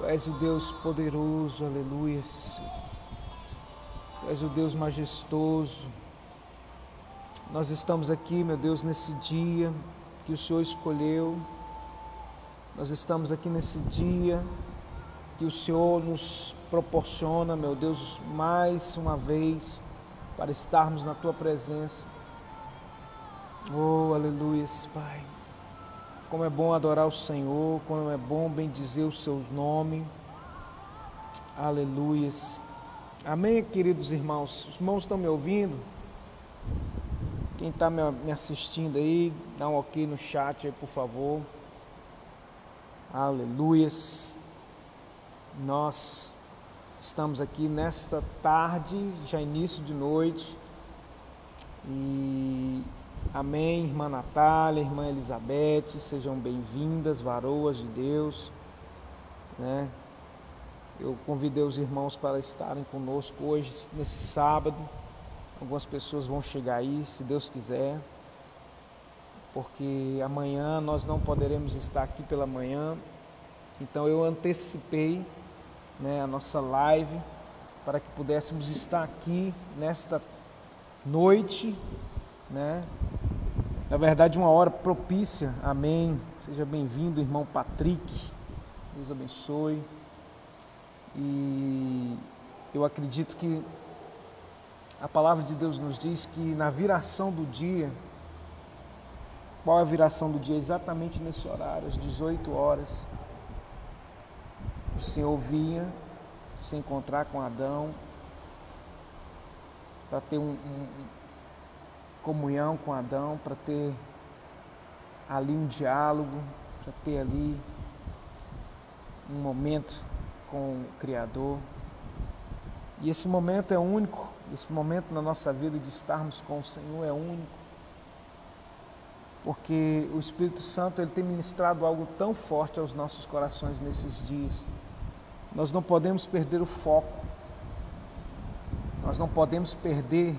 Tu és o Deus poderoso, aleluia. Tu és o Deus majestoso. Nós estamos aqui, meu Deus, nesse dia que o Senhor escolheu. Nós estamos aqui nesse dia que o Senhor nos proporciona, meu Deus, mais uma vez para estarmos na tua presença. Oh, aleluia, Pai. Como é bom adorar o Senhor, como é bom bendizer o seu nome. Aleluia. Amém, queridos irmãos. Os irmãos estão me ouvindo? Quem está me assistindo aí, dá um ok no chat aí, por favor. Aleluias. Nós estamos aqui nesta tarde, já início de noite. E amém, irmã Natália, irmã Elizabeth, sejam bem-vindas, varoas de Deus. Né? Eu convidei os irmãos para estarem conosco hoje, nesse sábado. Algumas pessoas vão chegar aí, se Deus quiser, porque amanhã nós não poderemos estar aqui pela manhã. Então eu antecipei né, a nossa live para que pudéssemos estar aqui nesta noite, né? Na verdade, uma hora propícia. Amém. Seja bem-vindo, irmão Patrick. Deus abençoe. E eu acredito que a palavra de Deus nos diz que na viração do dia, qual é a viração do dia? Exatamente nesse horário, às 18 horas, o Senhor vinha se encontrar com Adão para ter um, um, comunhão com Adão, para ter ali um diálogo, para ter ali um momento com o Criador. E esse momento é único esse momento na nossa vida de estarmos com o Senhor é único. Porque o Espírito Santo ele tem ministrado algo tão forte aos nossos corações nesses dias. Nós não podemos perder o foco. Nós não podemos perder,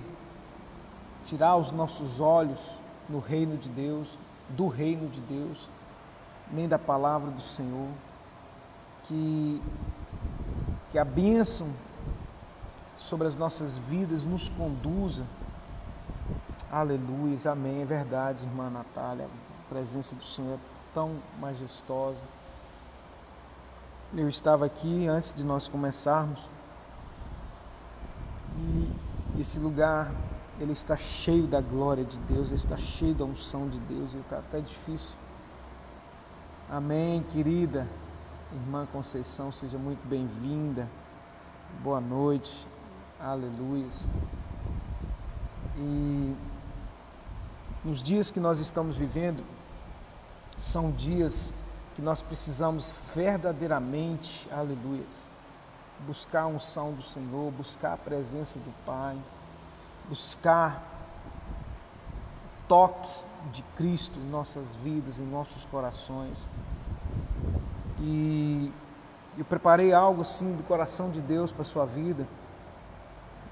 tirar os nossos olhos no reino de Deus, do reino de Deus, nem da palavra do Senhor. Que, que a bênção sobre as nossas vidas nos conduza. Aleluia, amém. É verdade, irmã Natália. A presença do Senhor é tão majestosa. Eu estava aqui antes de nós começarmos e esse lugar ele está cheio da glória de Deus, ele está cheio da unção de Deus, ele está até difícil. Amém, querida irmã Conceição, seja muito bem-vinda. Boa noite. Aleluia. E nos dias que nós estamos vivendo, são dias que nós precisamos verdadeiramente, aleluia, buscar a unção do Senhor, buscar a presença do Pai, buscar toque de Cristo em nossas vidas, em nossos corações. E eu preparei algo assim do coração de Deus para a sua vida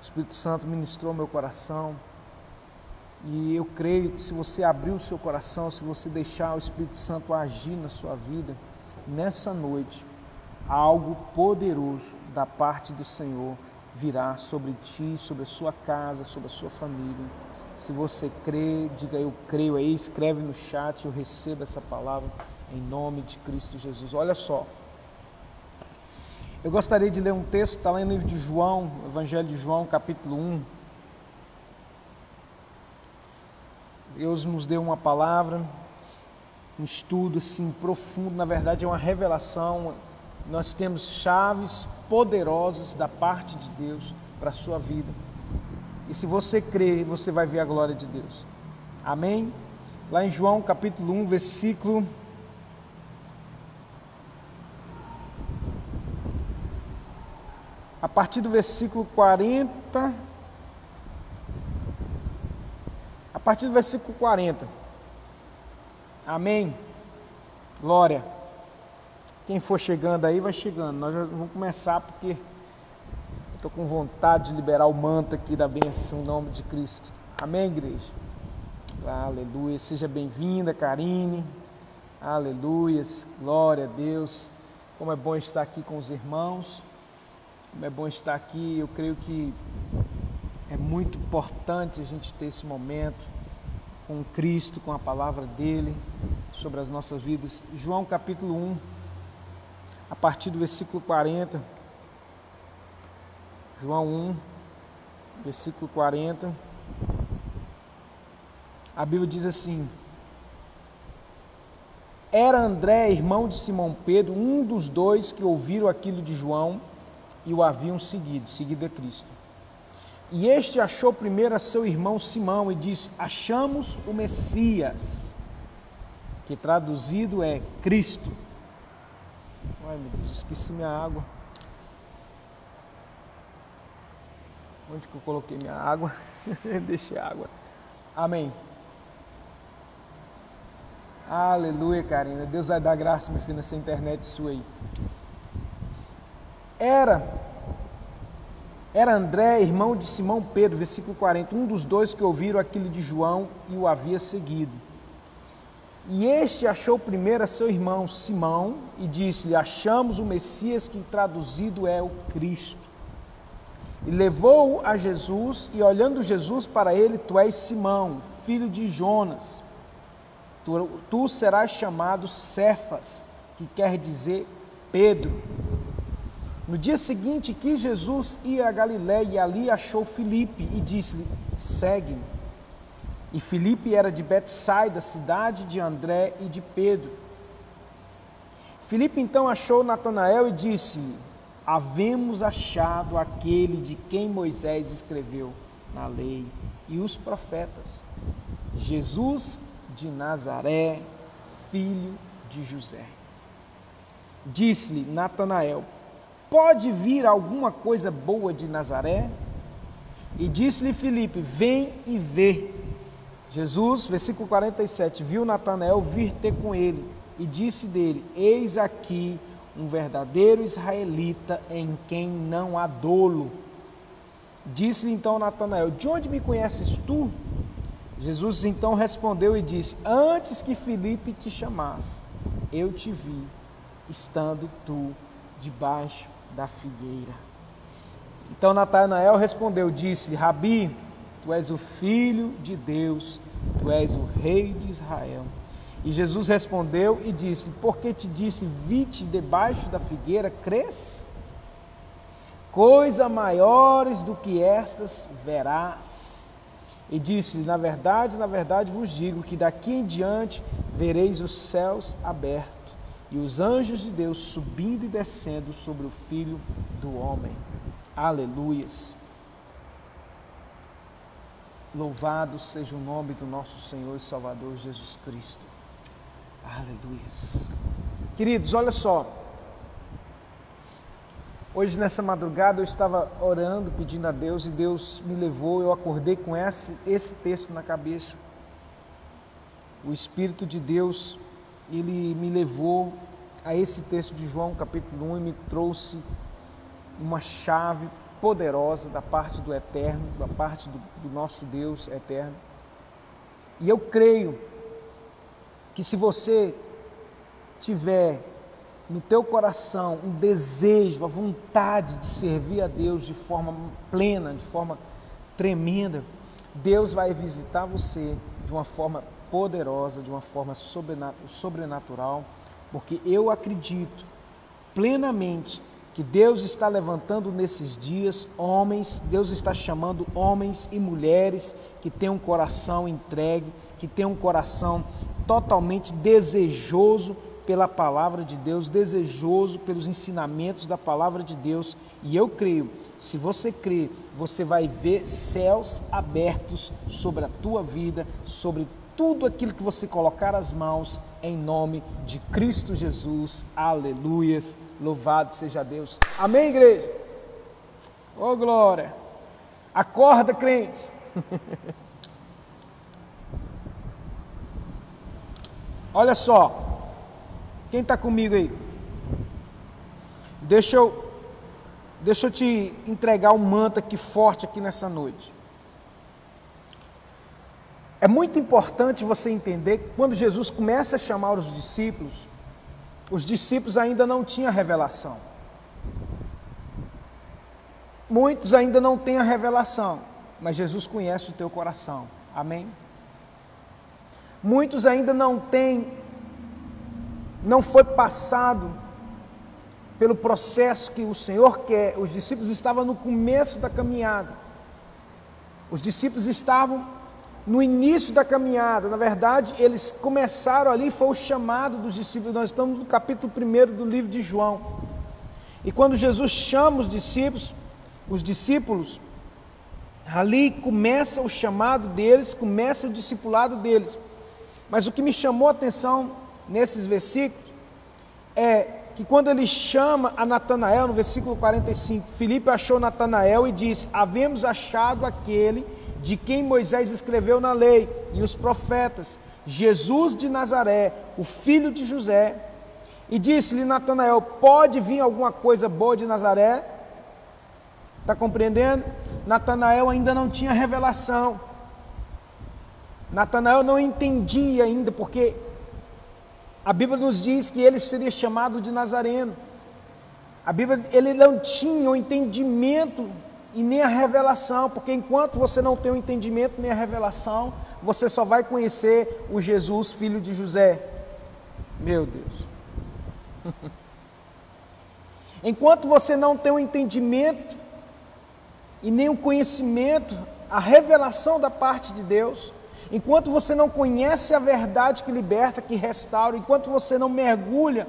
o Espírito Santo ministrou meu coração. E eu creio que se você abrir o seu coração, se você deixar o Espírito Santo agir na sua vida, nessa noite, algo poderoso da parte do Senhor virá sobre ti, sobre a sua casa, sobre a sua família. Se você crê, diga eu creio aí, escreve no chat, eu recebo essa palavra em nome de Cristo Jesus. Olha só. Eu gostaria de ler um texto, está lá no livro de João, Evangelho de João, capítulo 1. Deus nos deu uma palavra, um estudo assim profundo, na verdade é uma revelação. Nós temos chaves poderosas da parte de Deus para a sua vida. E se você crer, você vai ver a glória de Deus. Amém? Lá em João capítulo 1, versículo a partir do versículo 40. A partir do versículo 40. Amém. Glória. Quem for chegando aí, vai chegando. Nós vamos começar porque estou com vontade de liberar o manto aqui da bênção em nome de Cristo. Amém, igreja? Aleluia. Seja bem-vinda, Karine. Aleluia. Glória a Deus. como é bom estar aqui com os irmãos, como é bom estar aqui. Eu creio que é muito importante a gente ter esse momento com Cristo, com a palavra dele sobre as nossas vidas. João capítulo 1, a partir do versículo 40. João 1, versículo 40. A Bíblia diz assim: Era André, irmão de Simão Pedro, um dos dois que ouviram aquilo de João e o haviam seguido, seguido a Cristo. E este achou primeiro a seu irmão Simão e disse: Achamos o Messias, que traduzido é Cristo. Ai meu Deus, esqueci minha água. Onde que eu coloquei minha água? Deixei água. Amém. Aleluia, Karina. Deus vai dar graça, meu filho, nessa internet sua aí. Era, era André, irmão de Simão Pedro, versículo 40, um dos dois que ouviram aquilo de João e o havia seguido. E este achou primeiro a seu irmão Simão e disse-lhe: Achamos o Messias, que traduzido é o Cristo. E levou-o a Jesus, e olhando Jesus para ele, Tu és Simão, filho de Jonas Tu, tu serás chamado Cefas, que quer dizer Pedro. No dia seguinte que Jesus ia a Galiléia e ali achou Filipe e disse-lhe: Segue-me. E Filipe era de Betsaida, cidade de André e de Pedro. Filipe então achou Natanael e disse-lhe: Havemos achado aquele de quem Moisés escreveu na lei e os profetas, Jesus de Nazaré, filho de José. Disse-lhe Natanael: Pode vir alguma coisa boa de Nazaré? E disse-lhe Filipe: Vem e vê. Jesus, versículo 47, viu Natanael vir ter com ele e disse dele: Eis aqui um verdadeiro israelita em quem não há dolo. Disse-lhe então Natanael: De onde me conheces tu? Jesus então respondeu e disse: Antes que Filipe te chamasse, eu te vi, estando tu debaixo da figueira. Então Natanael respondeu, disse: Rabi, tu és o filho de Deus, tu és o rei de Israel. E Jesus respondeu e disse: Porque te disse, vi-te debaixo da figueira, crês? Coisa maiores do que estas verás. E disse: Na verdade, na verdade vos digo que daqui em diante vereis os céus abertos e os anjos de Deus subindo e descendo sobre o filho do homem. Aleluias. Louvado seja o nome do nosso Senhor e Salvador Jesus Cristo. Aleluias. Queridos, olha só. Hoje, nessa madrugada, eu estava orando, pedindo a Deus, e Deus me levou. Eu acordei com esse, esse texto na cabeça. O Espírito de Deus, ele me levou a esse texto de João, capítulo 1, e me trouxe uma chave poderosa da parte do Eterno, da parte do, do nosso Deus eterno. E eu creio que se você tiver no teu coração um desejo, a vontade de servir a Deus de forma plena, de forma tremenda, Deus vai visitar você de uma forma poderosa, de uma forma sobrenatural, porque eu acredito plenamente que Deus está levantando nesses dias homens, Deus está chamando homens e mulheres que têm um coração entregue, que têm um coração totalmente desejoso pela palavra de Deus, desejoso pelos ensinamentos da palavra de Deus. E eu creio, se você crê, você vai ver céus abertos sobre a tua vida, sobre tudo aquilo que você colocar as mãos, em nome de Cristo Jesus. Aleluias. Louvado seja Deus. Amém, igreja? Ô oh, glória. Acorda, crente. Olha só, quem está comigo aí? Deixa eu, deixa eu te entregar um manto aqui forte aqui nessa noite. É muito importante você entender que quando Jesus começa a chamar os discípulos, os discípulos ainda não tinham revelação. Muitos ainda não têm a revelação, mas Jesus conhece o teu coração. Amém? Muitos ainda não têm, não foi passado pelo processo que o Senhor quer. Os discípulos estavam no começo da caminhada. Os discípulos estavam no início da caminhada. Na verdade, eles começaram ali, foi o chamado dos discípulos. Nós estamos no capítulo 1 do livro de João. E quando Jesus chama os discípulos, os discípulos, ali começa o chamado deles, começa o discipulado deles. Mas o que me chamou a atenção nesses versículos é que quando ele chama a Natanael, no versículo 45, Filipe achou Natanael e disse: Havemos achado aquele de quem Moisés escreveu na lei e os profetas, Jesus de Nazaré, o filho de José. E disse-lhe Natanael: Pode vir alguma coisa boa de Nazaré? Está compreendendo? Natanael ainda não tinha revelação. Natanael não entendia ainda, porque a Bíblia nos diz que ele seria chamado de Nazareno. A Bíblia, ele não tinha o entendimento e nem a revelação, porque enquanto você não tem o entendimento nem a revelação, você só vai conhecer o Jesus, filho de José. Meu Deus. enquanto você não tem o entendimento e nem o conhecimento, a revelação da parte de Deus, Enquanto você não conhece a verdade que liberta, que restaura, enquanto você não mergulha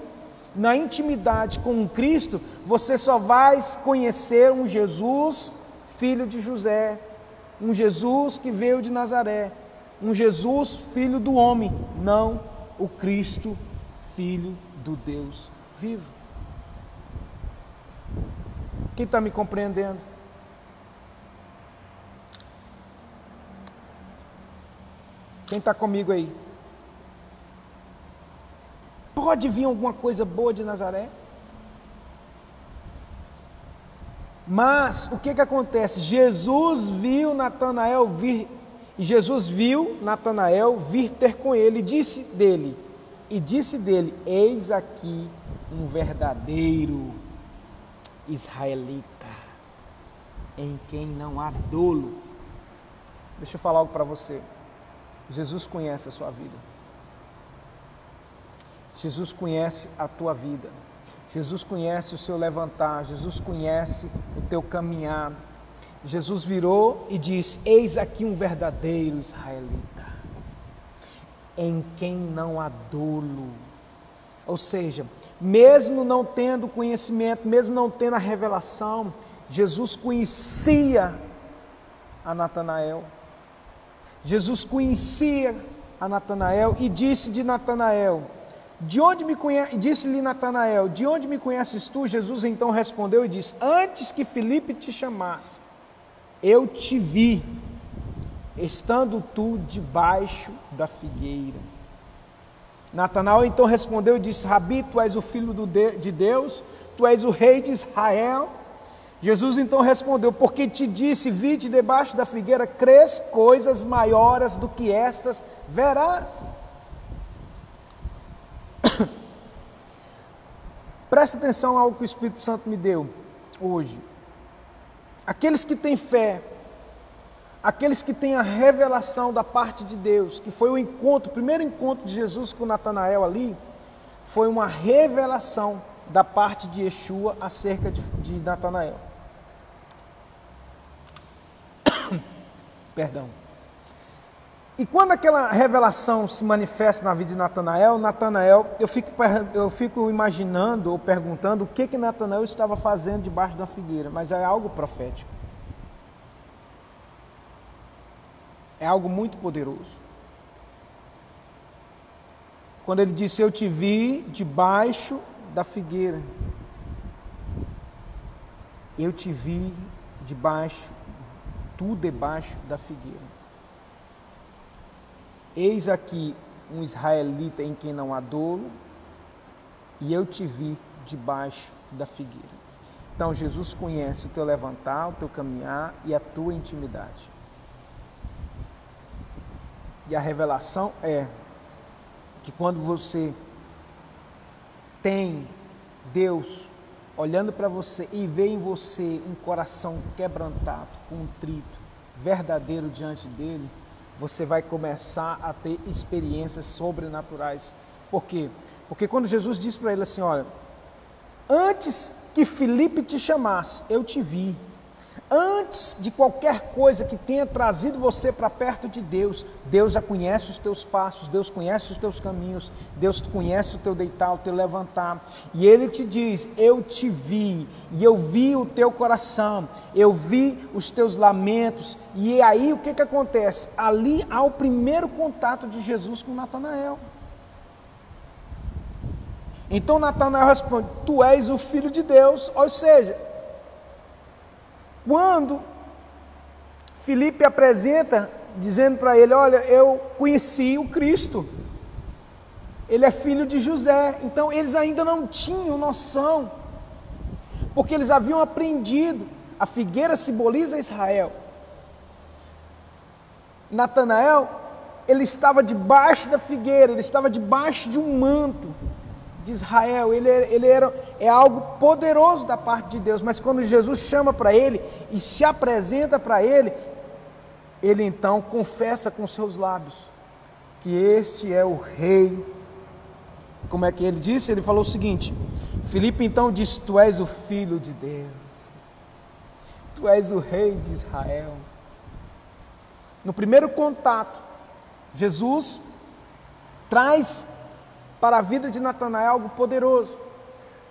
na intimidade com Cristo, você só vai conhecer um Jesus, filho de José, um Jesus que veio de Nazaré, um Jesus, filho do homem, não o Cristo, filho do Deus vivo. Quem está me compreendendo? Quem está comigo aí? Pode vir alguma coisa boa de Nazaré? Mas o que, que acontece? Jesus viu Natanael vir, e Jesus viu Natanael vir ter com ele, e disse dele, e disse dele: Eis aqui um verdadeiro israelita, em quem não há dolo. Deixa eu falar algo para você. Jesus conhece a sua vida. Jesus conhece a tua vida. Jesus conhece o seu levantar. Jesus conhece o teu caminhar. Jesus virou e diz: Eis aqui um verdadeiro israelita, em quem não há dolo. Ou seja, mesmo não tendo conhecimento, mesmo não tendo a revelação, Jesus conhecia a Natanael. Jesus conhecia a Natanael e disse de Natanael: De onde me conhece? Disse-lhe Natanael: De onde me conheces tu? Jesus então respondeu e disse: Antes que Felipe te chamasse, eu te vi, estando tu debaixo da figueira. Natanael então respondeu e disse: Rabi, tu és o filho de Deus, tu és o rei de Israel. Jesus então respondeu: Porque te disse, vide debaixo da figueira, crês coisas maiores do que estas verás. Preste atenção ao que o Espírito Santo me deu hoje. Aqueles que têm fé, aqueles que têm a revelação da parte de Deus, que foi o encontro, o primeiro encontro de Jesus com Natanael ali, foi uma revelação da parte de Yeshua acerca de, de Natanael. Perdão. E quando aquela revelação se manifesta na vida de Natanael, Natanael, eu fico, eu fico imaginando ou perguntando o que que Natanael estava fazendo debaixo da figueira, mas é algo profético. É algo muito poderoso. Quando ele disse: Eu te vi debaixo da figueira. Eu te vi debaixo tu debaixo da figueira. Eis aqui um israelita em quem não há dolo, e eu te vi debaixo da figueira. Então Jesus conhece o teu levantar, o teu caminhar e a tua intimidade. E a revelação é que quando você tem Deus olhando para você e vê em você um coração quebrantado, contrito, verdadeiro diante dele, você vai começar a ter experiências sobrenaturais. Por quê? Porque quando Jesus disse para ele assim: Olha, antes que Felipe te chamasse, eu te vi. Antes de qualquer coisa que tenha trazido você para perto de Deus, Deus já conhece os teus passos, Deus conhece os teus caminhos, Deus conhece o teu deitar, o teu levantar. E Ele te diz: Eu te vi, e eu vi o teu coração, eu vi os teus lamentos. E aí o que, que acontece? Ali há o primeiro contato de Jesus com Natanael. Então Natanael responde: Tu és o filho de Deus, ou seja, quando Felipe apresenta, dizendo para ele: Olha, eu conheci o Cristo, ele é filho de José. Então eles ainda não tinham noção, porque eles haviam aprendido. A figueira simboliza Israel. Natanael, ele estava debaixo da figueira, ele estava debaixo de um manto de Israel, ele, ele era, é algo poderoso da parte de Deus, mas quando Jesus chama para ele e se apresenta para ele, ele então confessa com seus lábios que este é o rei. Como é que ele disse? Ele falou o seguinte: Filipe então disse: Tu és o filho de Deus, tu és o rei de Israel. No primeiro contato, Jesus traz para a vida de Natanael algo poderoso,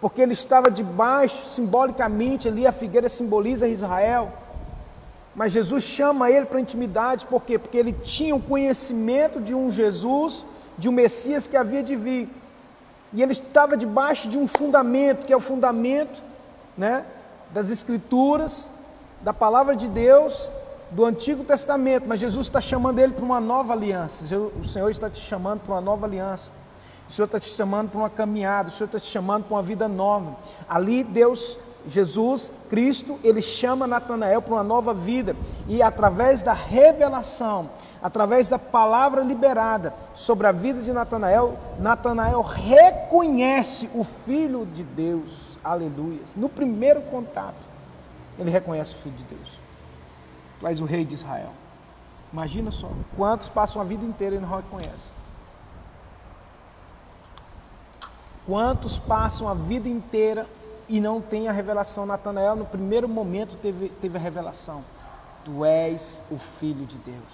porque ele estava debaixo, simbolicamente ali, a figueira simboliza Israel, mas Jesus chama ele para intimidade, por quê? Porque ele tinha o conhecimento de um Jesus, de um Messias que havia de vir, e ele estava debaixo de um fundamento, que é o fundamento né, das Escrituras, da palavra de Deus, do Antigo Testamento, mas Jesus está chamando ele para uma nova aliança. O Senhor está te chamando para uma nova aliança. O Senhor está te chamando para uma caminhada, o Senhor está te chamando para uma vida nova. Ali Deus, Jesus, Cristo, ele chama Natanael para uma nova vida. E através da revelação, através da palavra liberada sobre a vida de Natanael, Natanael reconhece o Filho de Deus. Aleluia. No primeiro contato, ele reconhece o Filho de Deus. Tu o rei de Israel. Imagina só, quantos passam a vida inteira e não reconhecem. Quantos passam a vida inteira e não têm a revelação? Natanael, no primeiro momento, teve, teve a revelação: Tu és o Filho de Deus.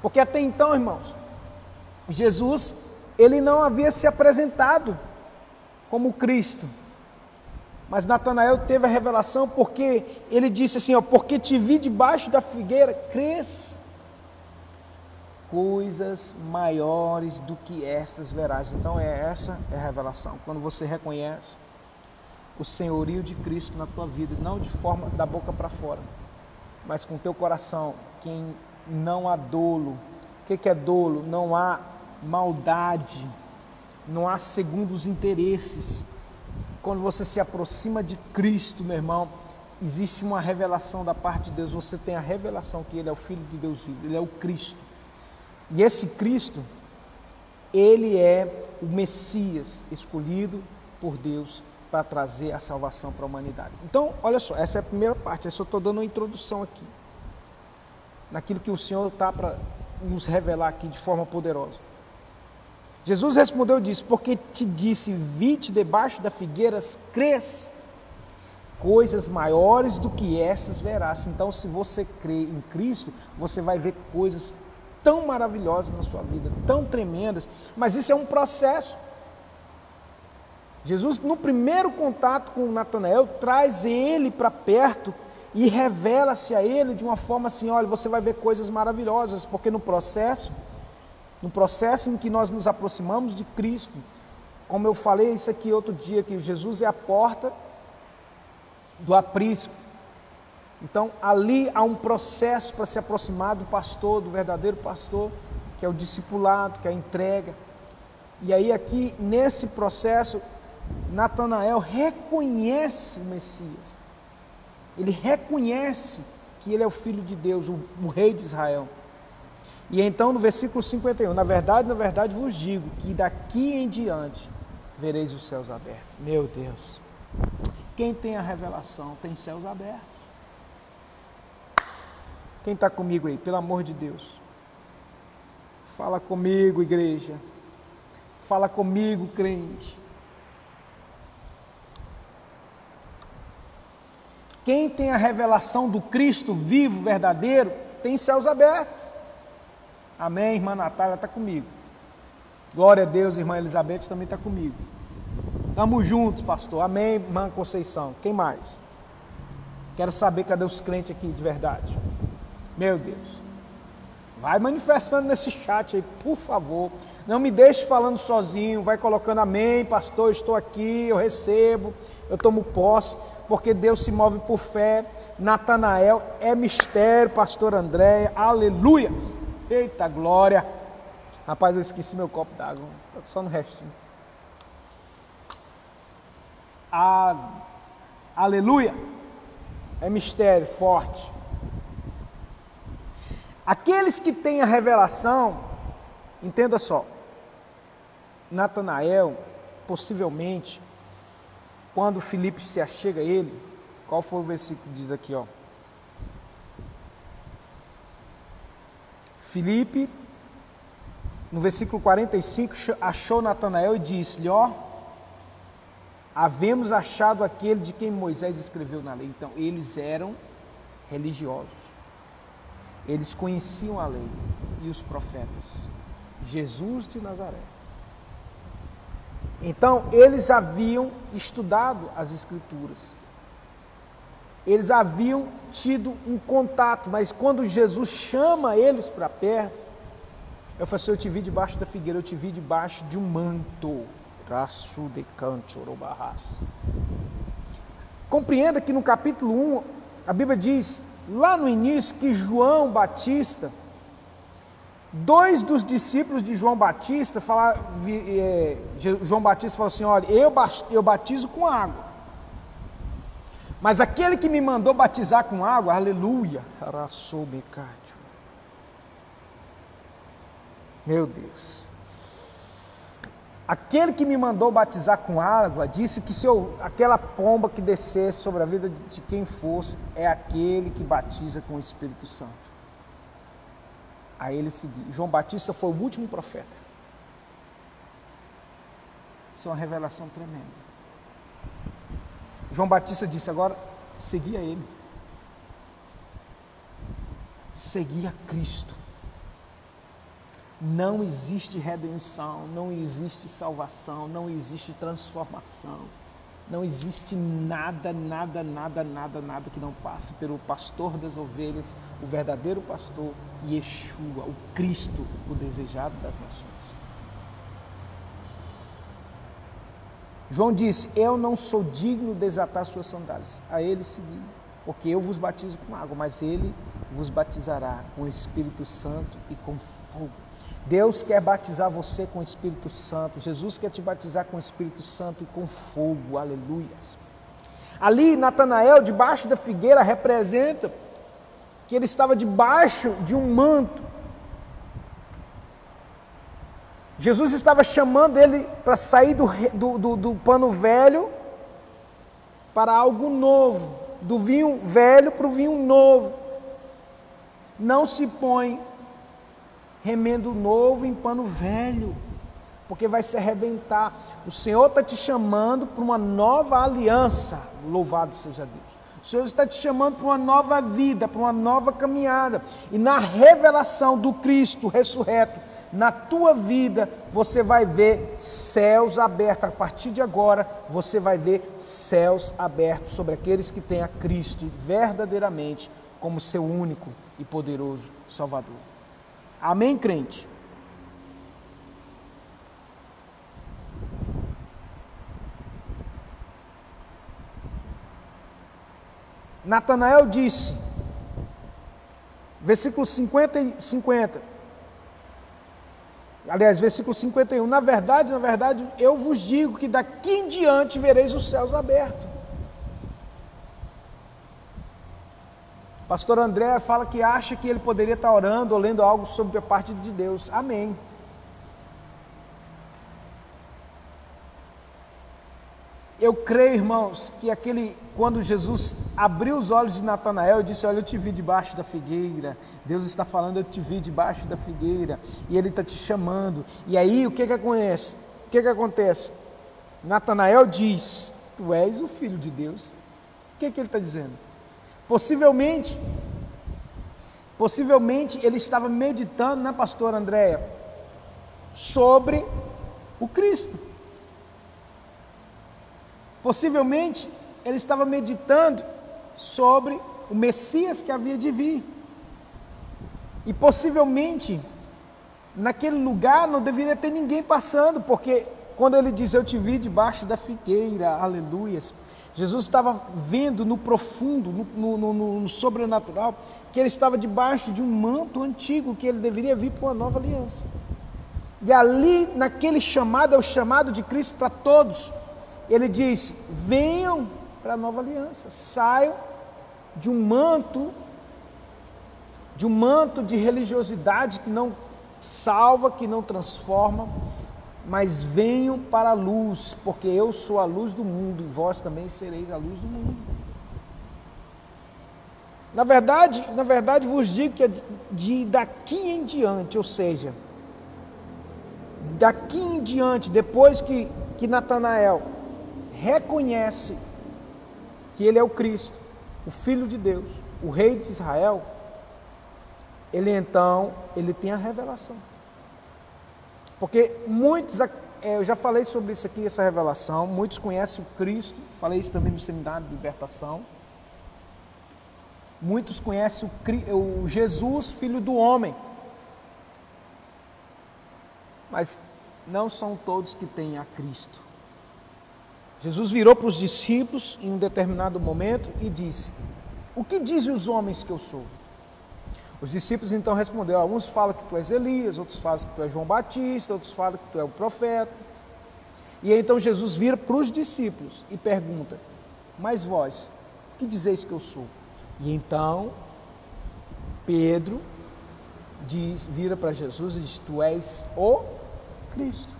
Porque até então, irmãos, Jesus, ele não havia se apresentado como Cristo. Mas Natanael teve a revelação porque ele disse assim: ó, Porque te vi debaixo da figueira, crês coisas maiores do que estas verás. Então é essa é a revelação. Quando você reconhece o senhorio de Cristo na tua vida, não de forma da boca para fora, mas com teu coração, quem não há dolo. O que é dolo? Não há maldade, não há segundos interesses. Quando você se aproxima de Cristo, meu irmão, existe uma revelação da parte de Deus. Você tem a revelação que Ele é o Filho de Deus vivo, Ele é o Cristo. E esse Cristo, ele é o Messias escolhido por Deus para trazer a salvação para a humanidade. Então, olha só, essa é a primeira parte, eu só estou dando uma introdução aqui, naquilo que o Senhor está para nos revelar aqui de forma poderosa. Jesus respondeu e disse: Porque te disse, vi-te debaixo da figueiras, crês, coisas maiores do que essas verás. Então, se você crê em Cristo, você vai ver coisas tão maravilhosas na sua vida, tão tremendas, mas isso é um processo. Jesus, no primeiro contato com Natanael, traz ele para perto e revela-se a ele de uma forma assim: olha, você vai ver coisas maravilhosas, porque no processo, no processo em que nós nos aproximamos de Cristo, como eu falei isso aqui outro dia, que Jesus é a porta do aprisco. Então, ali há um processo para se aproximar do pastor, do verdadeiro pastor, que é o discipulado, que é a entrega. E aí, aqui, nesse processo, Natanael reconhece o Messias. Ele reconhece que ele é o filho de Deus, o, o rei de Israel. E então, no versículo 51, na verdade, na verdade vos digo que daqui em diante vereis os céus abertos. Meu Deus. Quem tem a revelação tem céus abertos. Quem está comigo aí, pelo amor de Deus? Fala comigo, igreja. Fala comigo, crente. Quem tem a revelação do Cristo vivo, verdadeiro, tem céus abertos. Amém, irmã Natália está comigo. Glória a Deus, irmã Elizabeth também está comigo. Estamos juntos, pastor. Amém, irmã Conceição. Quem mais? Quero saber cadê os crentes aqui de verdade. Meu Deus. Vai manifestando nesse chat aí, por favor. Não me deixe falando sozinho. Vai colocando amém, pastor. Estou aqui, eu recebo, eu tomo posse, porque Deus se move por fé. Natanael é mistério, pastor André. Aleluia. Eita glória. Rapaz, eu esqueci meu copo d'água. Só no restinho. Aleluia! É mistério forte. Aqueles que têm a revelação, entenda só, Natanael, possivelmente, quando Filipe se achega a ele, qual foi o versículo que diz aqui, ó? Filipe, no versículo 45, achou Natanael e disse-lhe, ó, havemos achado aquele de quem Moisés escreveu na lei. Então, eles eram religiosos. Eles conheciam a lei e os profetas. Jesus de Nazaré. Então, eles haviam estudado as Escrituras. Eles haviam tido um contato, mas quando Jesus chama eles para perto, eu falei assim: Eu te vi debaixo da figueira, eu te vi debaixo de um manto. Raçu de. Compreenda que no capítulo 1, a Bíblia diz, lá no início, que João Batista, dois dos discípulos de João Batista, falaram, é, João Batista falou assim: Olha, eu, eu batizo com água. Mas aquele que me mandou batizar com água, aleluia, meu Deus. Aquele que me mandou batizar com água disse que se eu, aquela pomba que descesse sobre a vida de, de quem fosse é aquele que batiza com o Espírito Santo. Aí ele seguiu. João Batista foi o último profeta. Isso é uma revelação tremenda. João Batista disse agora: seguia ele. Seguia Cristo. Não existe redenção, não existe salvação, não existe transformação. Não existe nada, nada, nada, nada, nada que não passe pelo pastor das ovelhas, o verdadeiro pastor, Yeshua, o Cristo, o desejado das nações. João disse: Eu não sou digno de desatar suas sandálias. A ele seguir, porque eu vos batizo com água, mas ele vos batizará com o Espírito Santo e com fogo. Deus quer batizar você com o Espírito Santo. Jesus quer te batizar com o Espírito Santo e com fogo. Aleluias. Ali, Natanael, debaixo da figueira, representa que ele estava debaixo de um manto. Jesus estava chamando ele para sair do, do, do, do pano velho para algo novo, do vinho velho para o vinho novo. Não se põe remendo novo em pano velho, porque vai se arrebentar. O Senhor está te chamando para uma nova aliança, louvado seja Deus. O Senhor está te chamando para uma nova vida, para uma nova caminhada. E na revelação do Cristo ressurreto, na tua vida, você vai ver céus abertos. A partir de agora, você vai ver céus abertos sobre aqueles que têm a Cristo verdadeiramente como seu único e poderoso Salvador. Amém, crente? Natanael disse, versículo 50 e 50. Aliás, versículo 51. Na verdade, na verdade, eu vos digo que daqui em diante vereis os céus abertos Pastor André fala que acha que ele poderia estar orando ou lendo algo sobre a parte de Deus. Amém. Eu creio, irmãos, que aquele quando Jesus abriu os olhos de Natanael e disse: Olha, eu te vi debaixo da figueira. Deus está falando, eu te vi debaixo da figueira. E Ele está te chamando. E aí, o que que acontece? O que que acontece? Natanael diz: Tu és o filho de Deus. O que que ele está dizendo? Possivelmente, possivelmente ele estava meditando, né, pastor Andréia, sobre o Cristo. Possivelmente ele estava meditando sobre o Messias que havia de vir. E possivelmente, naquele lugar não deveria ter ninguém passando, porque quando ele diz eu te vi debaixo da figueira, aleluias, Jesus estava vendo no profundo, no, no, no, no, sobrenatural, que ele estava debaixo de um manto antigo, que ele deveria vir para uma nova aliança. E ali, naquele chamado, é o chamado de Cristo para todos. Ele diz: venham para a nova aliança. Saiam de um manto, de um manto de religiosidade que não salva, que não transforma, mas venham para a luz, porque eu sou a luz do mundo e vós também sereis a luz do mundo. Na verdade, na verdade vos digo que é de daqui em diante, ou seja, daqui em diante, depois que, que Natanael reconhece que ele é o Cristo, o Filho de Deus, o Rei de Israel, ele então, ele tem a revelação. Porque muitos, é, eu já falei sobre isso aqui, essa revelação, muitos conhecem o Cristo, falei isso também no seminário de libertação. Muitos conhecem o, o Jesus, filho do homem. Mas não são todos que têm a Cristo. Jesus virou para os discípulos em um determinado momento e disse: O que dizem os homens que eu sou? Os discípulos então responderam: Alguns falam que tu és Elias, outros falam que tu és João Batista, outros falam que tu és o profeta. E então Jesus vira para os discípulos e pergunta: Mas vós, que dizeis que eu sou? E então Pedro diz, vira para Jesus e diz: Tu és o Cristo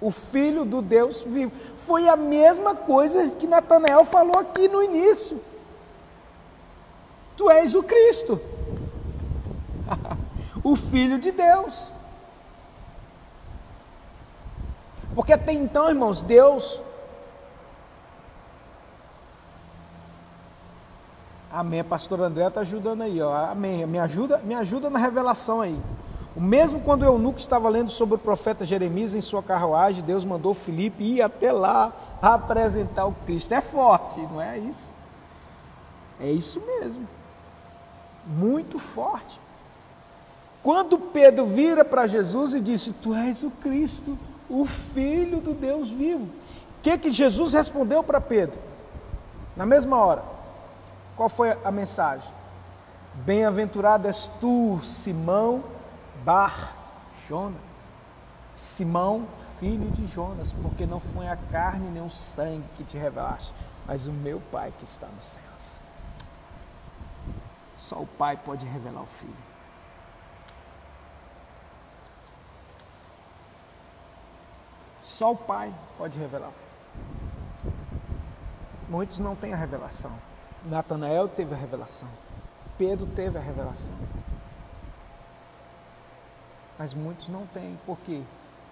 o Filho do Deus vivo. Foi a mesma coisa que Natanael falou aqui no início. Tu és o Cristo, o Filho de Deus. Porque até então, irmãos, Deus. Amém. Pastor André está ajudando aí, ó. Amém. Me ajuda, me ajuda na revelação aí. O mesmo quando o eunuco estava lendo sobre o profeta Jeremias em sua carruagem, Deus mandou Filipe ir até lá apresentar o Cristo. É forte, não é isso? É isso mesmo. Muito forte. Quando Pedro vira para Jesus e disse: Tu és o Cristo, o Filho do Deus vivo. O que, que Jesus respondeu para Pedro? Na mesma hora. Qual foi a mensagem? Bem-aventurado és tu, Simão Bar Jonas, Simão, filho de Jonas, porque não foi a carne nem o sangue que te revelaste, mas o meu Pai que está nos céus. Só o Pai pode revelar o Filho. Só o Pai pode revelar. Muitos não têm a revelação. Natanael teve a revelação. Pedro teve a revelação mas muitos não têm. Por quê?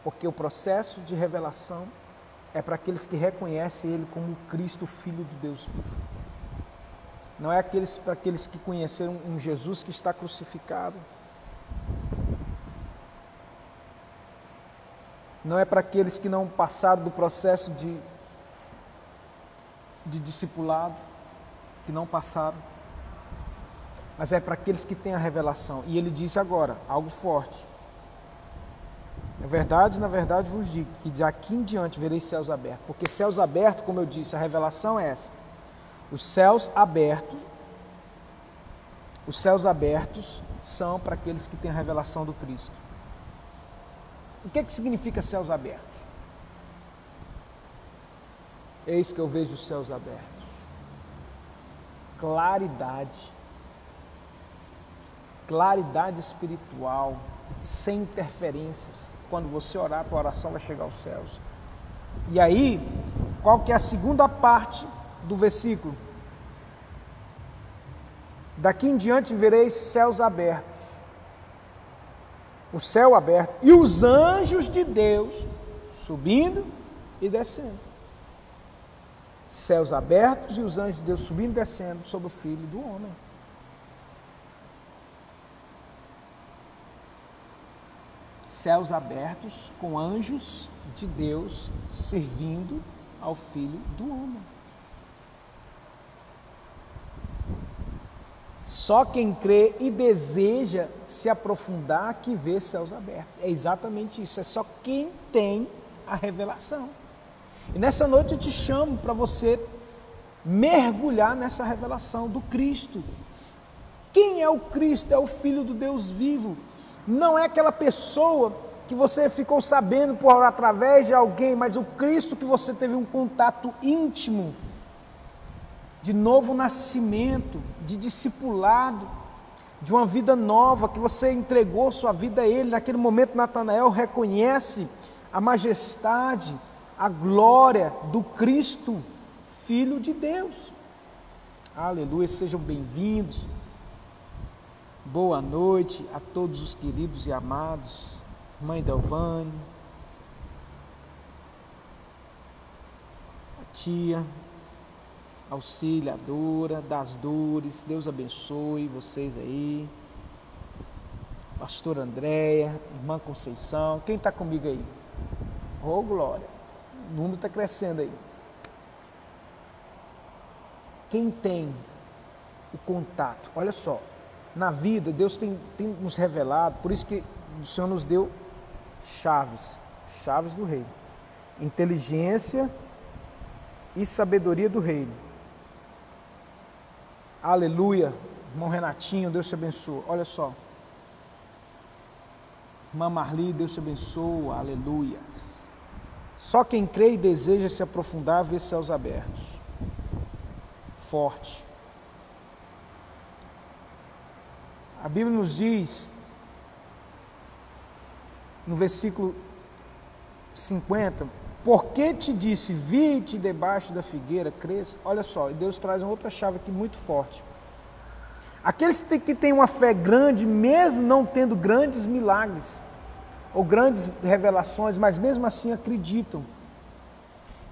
Porque o processo de revelação é para aqueles que reconhecem Ele como Cristo, Filho de Deus vivo. Não é aqueles, para aqueles que conheceram um Jesus que está crucificado. Não é para aqueles que não passaram do processo de, de discipulado, que não passaram. Mas é para aqueles que têm a revelação. E ele disse agora algo forte. Na verdade, na verdade vos digo que de aqui em diante vereis céus abertos. Porque céus abertos, como eu disse, a revelação é essa. Os céus abertos, os céus abertos são para aqueles que têm a revelação do Cristo. O que, é que significa céus abertos? Eis que eu vejo os céus abertos. Claridade. Claridade espiritual, sem interferências, quando você orar, a tua oração vai chegar aos céus. E aí, qual que é a segunda parte do versículo? Daqui em diante vereis céus abertos. O céu aberto e os anjos de Deus subindo e descendo. Céus abertos e os anjos de Deus subindo e descendo sobre o filho do homem. Céus abertos com anjos de Deus servindo ao filho do homem. Só quem crê e deseja se aprofundar que vê céus abertos. É exatamente isso. É só quem tem a revelação. E nessa noite eu te chamo para você mergulhar nessa revelação do Cristo. Quem é o Cristo? É o Filho do Deus vivo. Não é aquela pessoa que você ficou sabendo por através de alguém, mas o Cristo que você teve um contato íntimo de novo nascimento, de discipulado, de uma vida nova, que você entregou sua vida a Ele. Naquele momento, Natanael reconhece a majestade, a glória do Cristo, Filho de Deus. Aleluia, sejam bem-vindos. Boa noite a todos os queridos e amados. Mãe Delvane, a tia, auxiliadora das dores. Deus abençoe vocês aí. Pastor Andréia, irmã Conceição. Quem está comigo aí? Oh, glória. O número está crescendo aí. Quem tem o contato, olha só, na vida Deus tem, tem nos revelado, por isso que o Senhor nos deu chaves, chaves do reino, inteligência e sabedoria do reino. Aleluia. Irmão Renatinho, Deus te abençoe. Olha só. Irmã Marli, Deus te abençoe. Aleluia. Só quem crê e deseja se aprofundar vê céus abertos. Forte. A Bíblia nos diz, no versículo 50, porque te disse, vi-te debaixo da figueira, cresça. Olha só, Deus traz uma outra chave aqui muito forte. Aqueles que têm uma fé grande, mesmo não tendo grandes milagres ou grandes revelações, mas mesmo assim acreditam,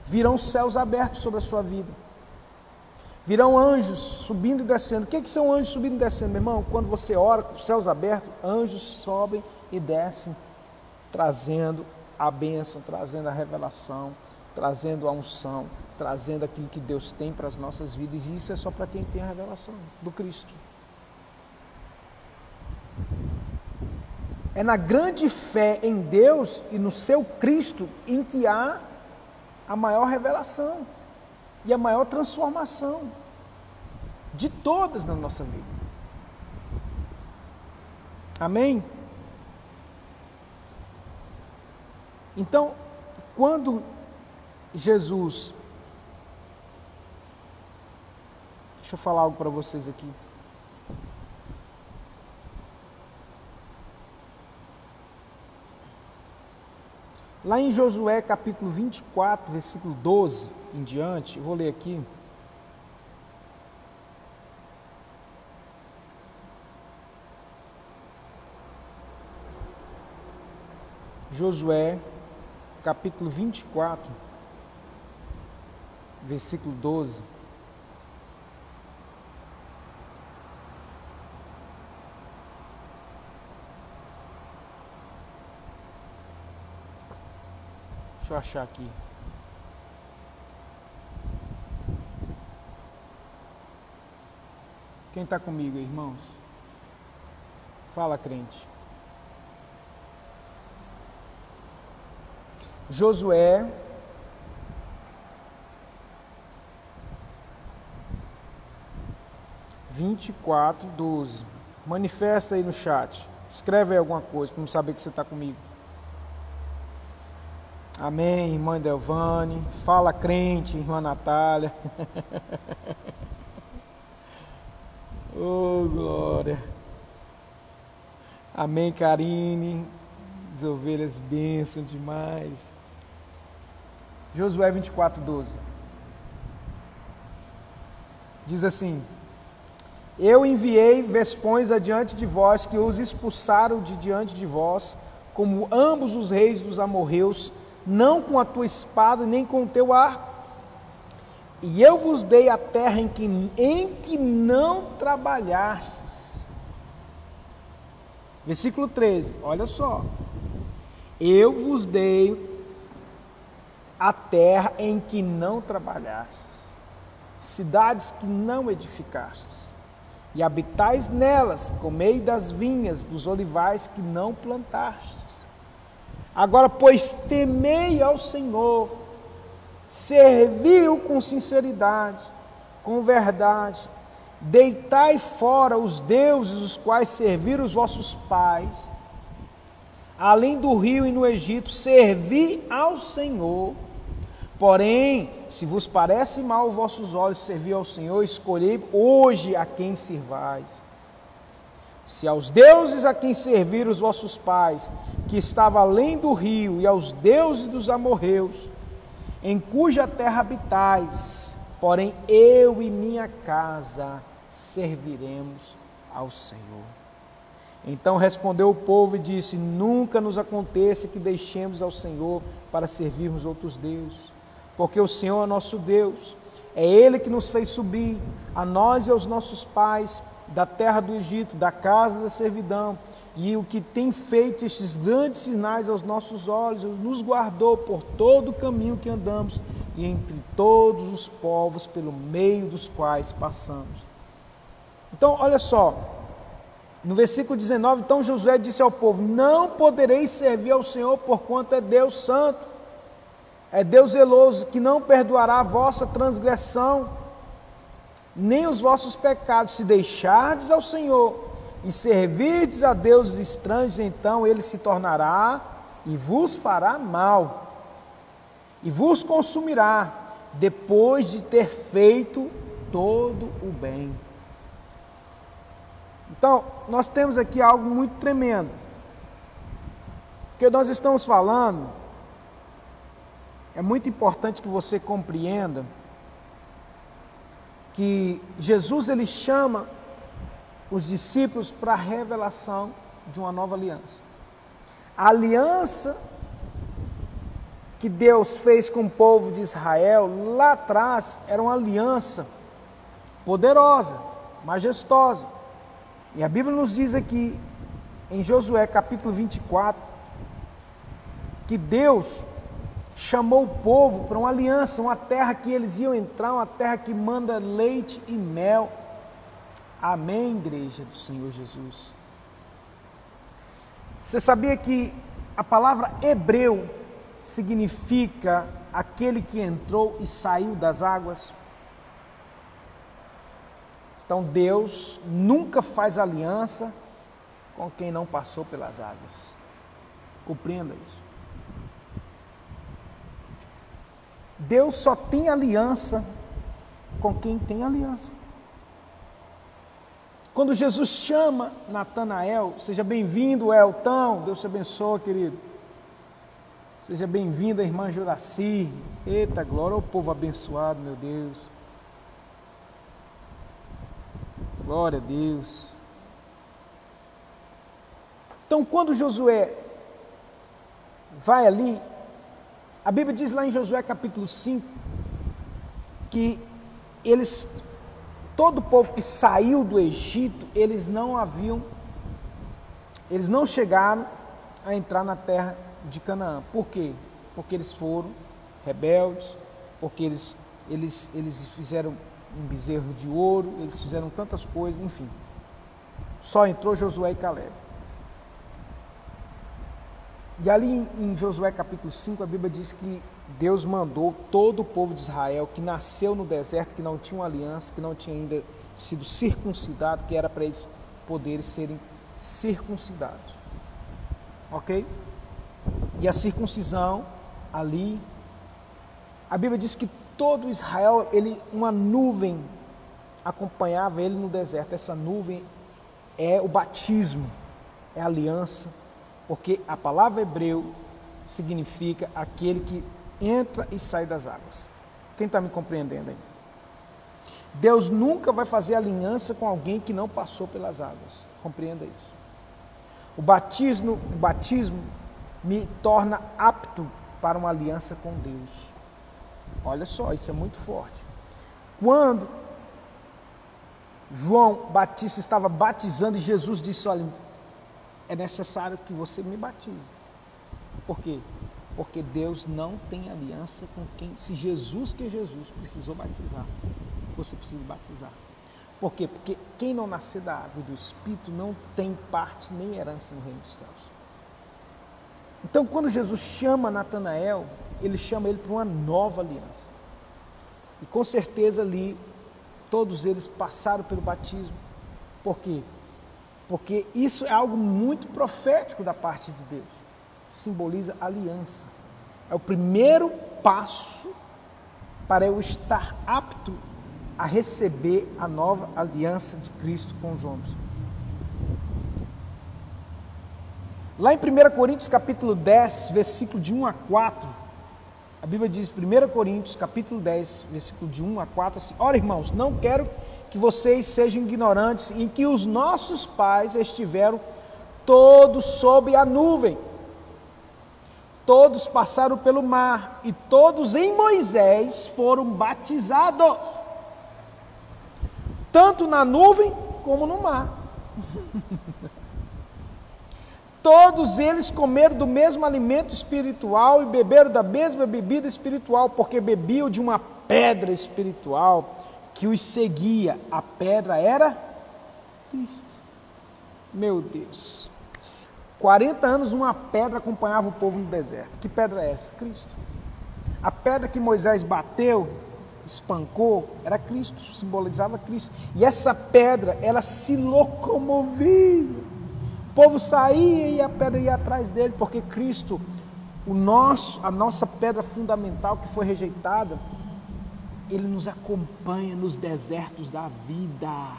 virão céus abertos sobre a sua vida. Virão anjos subindo e descendo. O que, é que são anjos subindo e descendo, meu irmão? Quando você ora com os céus abertos, anjos sobem e descem, trazendo a bênção, trazendo a revelação, trazendo a unção, trazendo aquilo que Deus tem para as nossas vidas. E isso é só para quem tem a revelação do Cristo. É na grande fé em Deus e no seu Cristo em que há a maior revelação e a maior transformação de todas na nossa vida. Amém? Então, quando Jesus. Deixa eu falar algo para vocês aqui. Lá em Josué capítulo 24, versículo 12 em diante, eu vou ler aqui. Josué capítulo 24, versículo 12. Deixa eu achar aqui. Quem está comigo, irmãos? Fala, crente. Josué, vinte e quatro, doze. Manifesta aí no chat. Escreve aí alguma coisa para saber que você está comigo. Amém, irmã Delvane. Fala crente, irmã Natália. oh, glória. Amém, Karine. As ovelhas bênção demais. Josué 24, 12. Diz assim: Eu enviei vespões adiante de vós, que os expulsaram de diante de vós, como ambos os reis dos amorreus, não com a tua espada, nem com o teu arco. E eu vos dei a terra em que, em que não trabalhastes. Versículo 13, olha só. Eu vos dei a terra em que não trabalhastes cidades que não edificastes, e habitais nelas, comei das vinhas, dos olivais que não plantastes. Agora, pois temei ao Senhor, serviu com sinceridade, com verdade, deitai fora os deuses os quais serviram os vossos pais, além do rio e no Egito, servi ao Senhor Porém, se vos parece mal vossos olhos servir ao Senhor, escolhei hoje a quem servais. Se aos deuses a quem serviram os vossos pais, que estava além do rio, e aos deuses dos amorreus, em cuja terra habitais, porém eu e minha casa serviremos ao Senhor. Então respondeu o povo e disse: Nunca nos aconteça que deixemos ao Senhor para servirmos outros deuses porque o Senhor é nosso Deus, é Ele que nos fez subir, a nós e aos nossos pais, da terra do Egito, da casa da servidão, e o que tem feito estes grandes sinais aos nossos olhos, nos guardou por todo o caminho que andamos e entre todos os povos pelo meio dos quais passamos. Então, olha só, no versículo 19, então Josué disse ao povo: Não podereis servir ao Senhor, porquanto é Deus santo é Deus zeloso que não perdoará a vossa transgressão, nem os vossos pecados. Se deixardes ao Senhor e servirdes a deuses estranhos, então ele se tornará e vos fará mal, e vos consumirá, depois de ter feito todo o bem. Então, nós temos aqui algo muito tremendo, porque nós estamos falando é muito importante que você compreenda que Jesus ele chama os discípulos para a revelação de uma nova aliança. A aliança que Deus fez com o povo de Israel lá atrás era uma aliança poderosa, majestosa. E a Bíblia nos diz aqui em Josué capítulo 24 que Deus chamou o povo para uma aliança, uma terra que eles iam entrar, uma terra que manda leite e mel. Amém, igreja do Senhor Jesus. Você sabia que a palavra hebreu significa aquele que entrou e saiu das águas? Então Deus nunca faz aliança com quem não passou pelas águas. Compreenda isso. Deus só tem aliança com quem tem aliança. Quando Jesus chama Natanael, seja bem-vindo, Eltão, Deus te abençoe, querido. Seja bem-vinda, irmã Juraci. Eita, glória ao povo abençoado, meu Deus. Glória a Deus. Então, quando Josué vai ali a Bíblia diz lá em Josué capítulo 5 que eles, todo o povo que saiu do Egito, eles não haviam, eles não chegaram a entrar na terra de Canaã. Por quê? Porque eles foram rebeldes, porque eles, eles, eles fizeram um bezerro de ouro, eles fizeram tantas coisas, enfim. Só entrou Josué e Caleb. E ali em Josué capítulo 5, a Bíblia diz que Deus mandou todo o povo de Israel que nasceu no deserto, que não tinha uma aliança, que não tinha ainda sido circuncidado, que era para eles poderem serem circuncidados. Ok? E a circuncisão ali, a Bíblia diz que todo Israel, ele, uma nuvem acompanhava ele no deserto. Essa nuvem é o batismo, é a aliança porque a palavra hebreu significa aquele que entra e sai das águas. Quem está me compreendendo aí? Deus nunca vai fazer aliança com alguém que não passou pelas águas. Compreenda isso. O batismo, o batismo me torna apto para uma aliança com Deus. Olha só, isso é muito forte. Quando João Batista estava batizando e Jesus disse: Olha, é necessário que você me batize. Por quê? Porque Deus não tem aliança com quem, se Jesus, que é Jesus, precisou batizar, você precisa batizar. Por quê? Porque quem não nascer da água e do Espírito não tem parte nem herança no reino dos céus. Então, quando Jesus chama Natanael, ele chama ele para uma nova aliança. E com certeza ali, todos eles passaram pelo batismo. Por quê? Porque isso é algo muito profético da parte de Deus. Simboliza aliança. É o primeiro passo para eu estar apto a receber a nova aliança de Cristo com os homens. Lá em 1 Coríntios capítulo 10, versículo de 1 a 4, a Bíblia diz, 1 Coríntios capítulo 10, versículo de 1 a 4, assim, Ora irmãos, não quero que vocês sejam ignorantes em que os nossos pais estiveram todos sob a nuvem, todos passaram pelo mar e todos em Moisés foram batizados, tanto na nuvem como no mar. Todos eles comeram do mesmo alimento espiritual e beberam da mesma bebida espiritual, porque bebiam de uma pedra espiritual que os seguia. A pedra era Cristo. Meu Deus. 40 anos uma pedra acompanhava o povo no deserto. Que pedra é essa? Cristo. A pedra que Moisés bateu, espancou, era Cristo, simbolizava Cristo. E essa pedra, ela se locomovia. O povo saía e a pedra ia atrás dele, porque Cristo, o nosso, a nossa pedra fundamental que foi rejeitada, ele nos acompanha nos desertos da vida.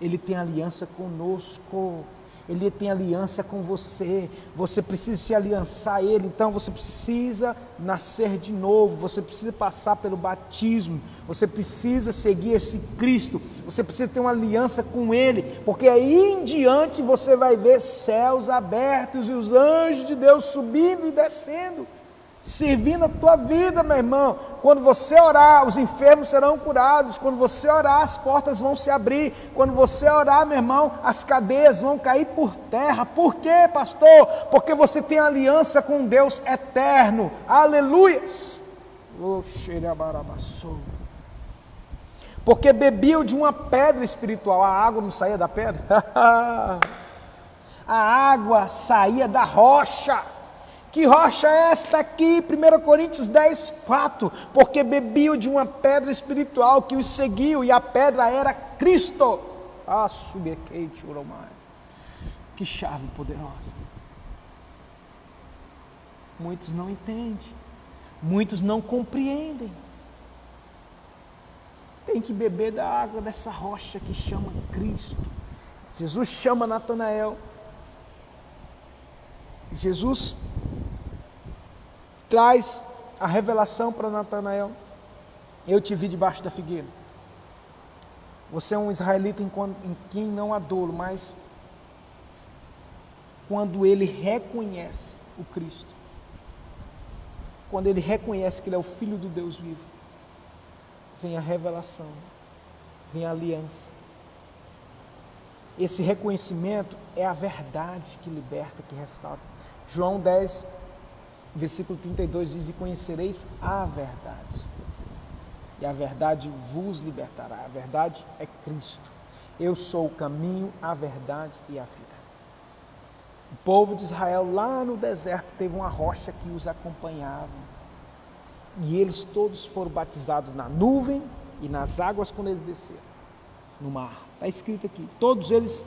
Ele tem aliança conosco. Ele tem aliança com você. Você precisa se aliançar a Ele. Então você precisa nascer de novo. Você precisa passar pelo batismo. Você precisa seguir esse Cristo. Você precisa ter uma aliança com Ele. Porque aí em diante você vai ver céus abertos e os anjos de Deus subindo e descendo servindo a tua vida, meu irmão. Quando você orar, os enfermos serão curados. Quando você orar, as portas vão se abrir. Quando você orar, meu irmão, as cadeias vão cair por terra. Por quê, pastor? Porque você tem aliança com Deus eterno. Aleluias. Porque bebiam de uma pedra espiritual. A água não saía da pedra. a água saía da rocha. Que rocha é esta aqui? 1 Coríntios 10, 4. Porque bebiam de uma pedra espiritual que os seguiu, e a pedra era Cristo. Ah, subequete uromai. Que chave poderosa. Muitos não entendem, muitos não compreendem. Tem que beber da água dessa rocha que chama Cristo. Jesus chama Natanael. Jesus traz a revelação para Natanael. Eu te vi debaixo da figueira. Você é um israelita em, quem não há dolo, mas quando ele reconhece o Cristo, quando ele reconhece que ele é o Filho do Deus vivo, vem a revelação, vem a aliança. Esse reconhecimento é a verdade que liberta, que restaura. João 10, versículo 32 diz: E conhecereis a verdade, e a verdade vos libertará. A verdade é Cristo. Eu sou o caminho, a verdade e a vida. O povo de Israel lá no deserto teve uma rocha que os acompanhava. E eles todos foram batizados na nuvem e nas águas quando eles desceram no mar. Está escrito aqui. Todos eles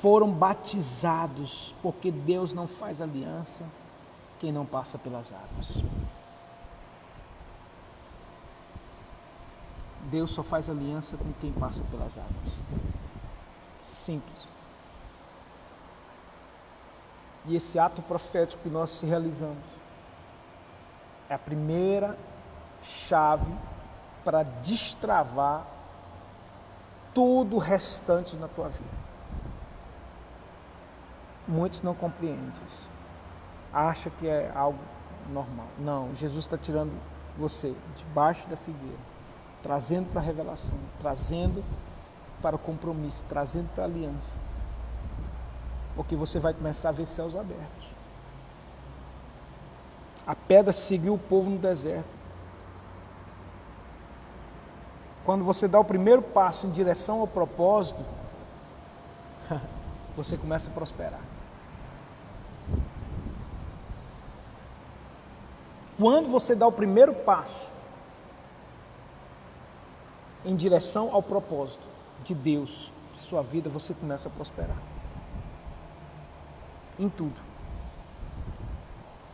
foram batizados, porque Deus não faz aliança quem não passa pelas águas. Deus só faz aliança com quem passa pelas águas. Simples. E esse ato profético que nós realizamos é a primeira chave para destravar todo o restante na tua vida. Muitos não compreendem isso. Acha que é algo normal. Não, Jesus está tirando você debaixo da figueira, trazendo para a revelação, trazendo para o compromisso, trazendo para a aliança. Porque você vai começar a ver céus abertos. A pedra seguiu o povo no deserto. Quando você dá o primeiro passo em direção ao propósito, você começa a prosperar. Quando você dá o primeiro passo em direção ao propósito de Deus, de sua vida, você começa a prosperar. Em tudo.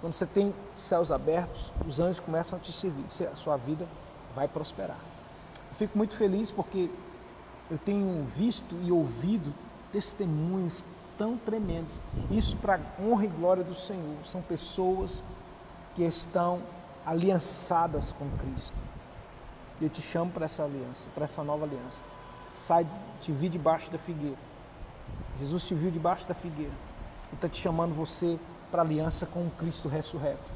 Quando você tem céus abertos, os anjos começam a te servir, a sua vida vai prosperar. Eu fico muito feliz porque eu tenho visto e ouvido testemunhos tão tremendos. Isso para honra e glória do Senhor. São pessoas que estão aliançadas com Cristo. E eu te chamo para essa aliança, para essa nova aliança. Sai, te vi debaixo da figueira. Jesus te viu debaixo da figueira. E está te chamando você para aliança com o Cristo ressurreto.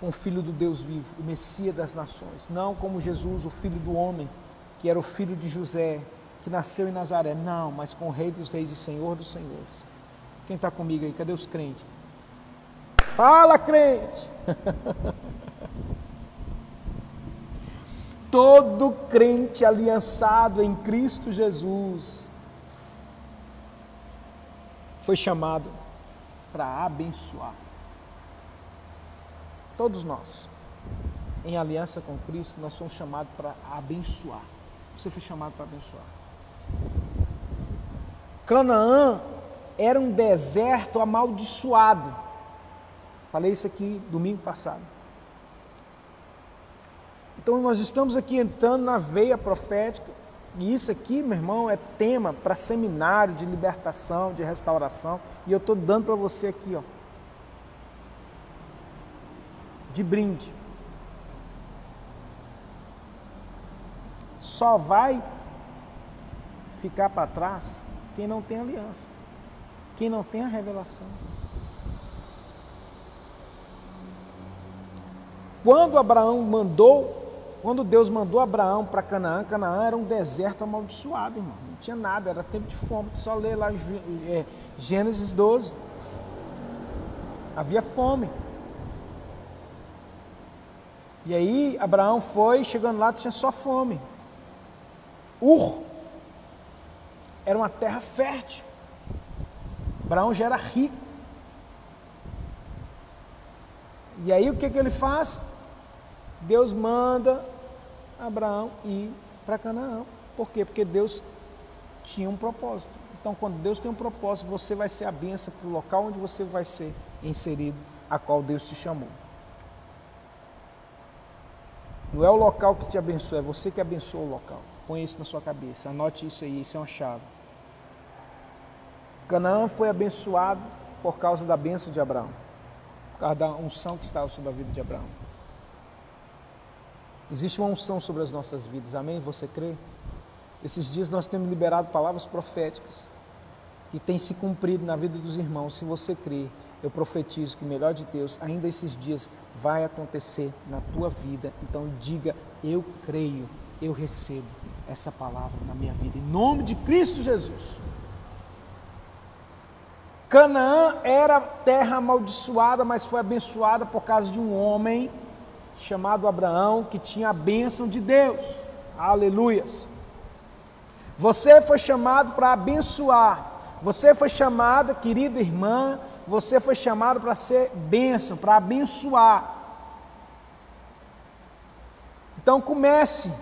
Com o Filho do Deus vivo, o Messias das nações. Não como Jesus, o Filho do homem, que era o filho de José, que nasceu em Nazaré. Não, mas com o Rei dos Reis e Senhor dos Senhores. Quem está comigo aí? Cadê os crentes? Fala, crente! Todo crente aliançado em Cristo Jesus foi chamado para abençoar. Todos nós, em aliança com Cristo, nós somos chamados para abençoar. Você foi chamado para abençoar. Canaã era um deserto amaldiçoado. Falei isso aqui domingo passado. Então nós estamos aqui entrando na veia profética, e isso aqui, meu irmão, é tema para seminário de libertação, de restauração, e eu estou dando para você aqui, ó, de brinde. Só vai ficar para trás quem não tem aliança, quem não tem a revelação. Quando Abraão mandou, quando Deus mandou Abraão para Canaã, Canaã era um deserto amaldiçoado, irmão. Não tinha nada, era tempo de fome. Só ler lá é, Gênesis 12. Havia fome. E aí Abraão foi, chegando lá, tinha só fome. Ur era uma terra fértil. Abraão já era rico. E aí o que, que ele faz? Deus manda Abraão ir para Canaã. Por quê? Porque Deus tinha um propósito. Então, quando Deus tem um propósito, você vai ser a benção para o local onde você vai ser inserido, a qual Deus te chamou. Não é o local que te abençoa, é você que abençoa o local. Põe isso na sua cabeça, anote isso aí, isso é uma chave. Canaã foi abençoado por causa da bênção de Abraão, por causa da unção que estava sobre a vida de Abraão. Existe uma unção sobre as nossas vidas, amém? Você crê? Esses dias nós temos liberado palavras proféticas que têm se cumprido na vida dos irmãos. Se você crê, eu profetizo que o melhor de Deus ainda esses dias vai acontecer na tua vida. Então diga: Eu creio, eu recebo essa palavra na minha vida, em nome de Cristo Jesus. Canaã era terra amaldiçoada, mas foi abençoada por causa de um homem chamado Abraão, que tinha a bênção de Deus. Aleluias. Você foi chamado para abençoar. Você foi chamada, querida irmã, você foi chamado para ser bênção, para abençoar. Então comece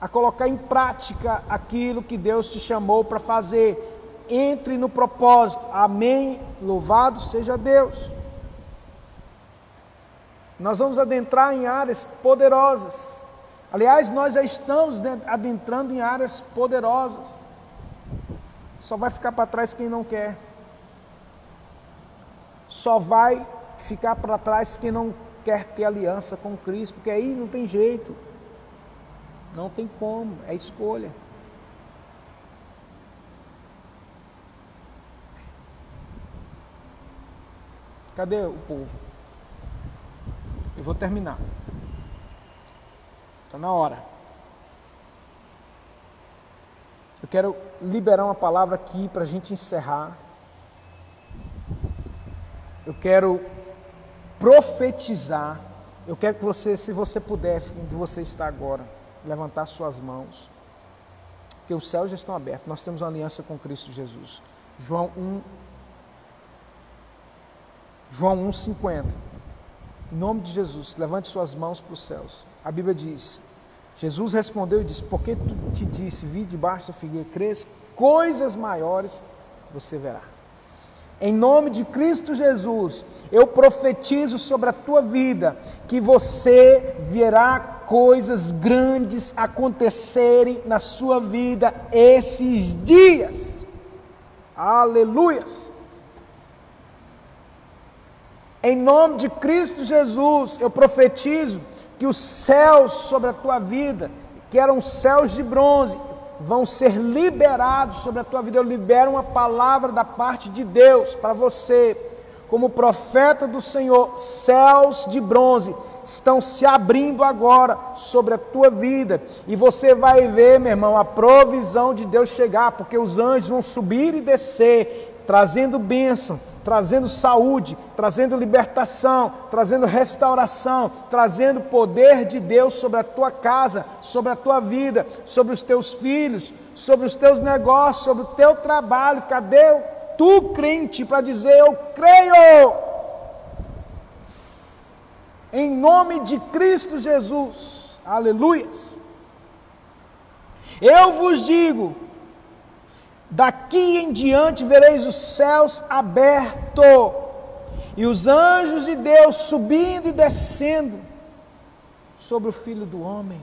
a colocar em prática aquilo que Deus te chamou para fazer. Entre no propósito. Amém. Louvado seja Deus. Nós vamos adentrar em áreas poderosas. Aliás, nós já estamos adentrando em áreas poderosas. Só vai ficar para trás quem não quer. Só vai ficar para trás quem não quer ter aliança com Cristo, porque aí não tem jeito. Não tem como, é escolha. Cadê o povo? Eu vou terminar. Está na hora. Eu quero liberar uma palavra aqui para a gente encerrar. Eu quero profetizar. Eu quero que você, se você puder, onde você está agora, levantar suas mãos. Porque os céus já estão abertos. Nós temos aliança com Cristo Jesus. João 1. João 1,50. Em nome de Jesus, levante suas mãos para os céus. A Bíblia diz: Jesus respondeu e disse: Porque tu te disse, vi debaixo da figueira, crês, coisas maiores você verá. Em nome de Cristo Jesus, eu profetizo sobre a tua vida que você verá coisas grandes acontecerem na sua vida esses dias. Aleluias. Em nome de Cristo Jesus, eu profetizo que os céus sobre a tua vida, que eram céus de bronze, vão ser liberados sobre a tua vida. Eu libero uma palavra da parte de Deus para você, como profeta do Senhor. Céus de bronze estão se abrindo agora sobre a tua vida, e você vai ver, meu irmão, a provisão de Deus chegar, porque os anjos vão subir e descer, trazendo bênção trazendo saúde, trazendo libertação, trazendo restauração, trazendo poder de Deus sobre a tua casa, sobre a tua vida, sobre os teus filhos, sobre os teus negócios, sobre o teu trabalho. Cadê tu, crente, para dizer eu creio? Em nome de Cristo Jesus. Aleluias. Eu vos digo, Daqui em diante vereis os céus abertos e os anjos de Deus subindo e descendo sobre o Filho do Homem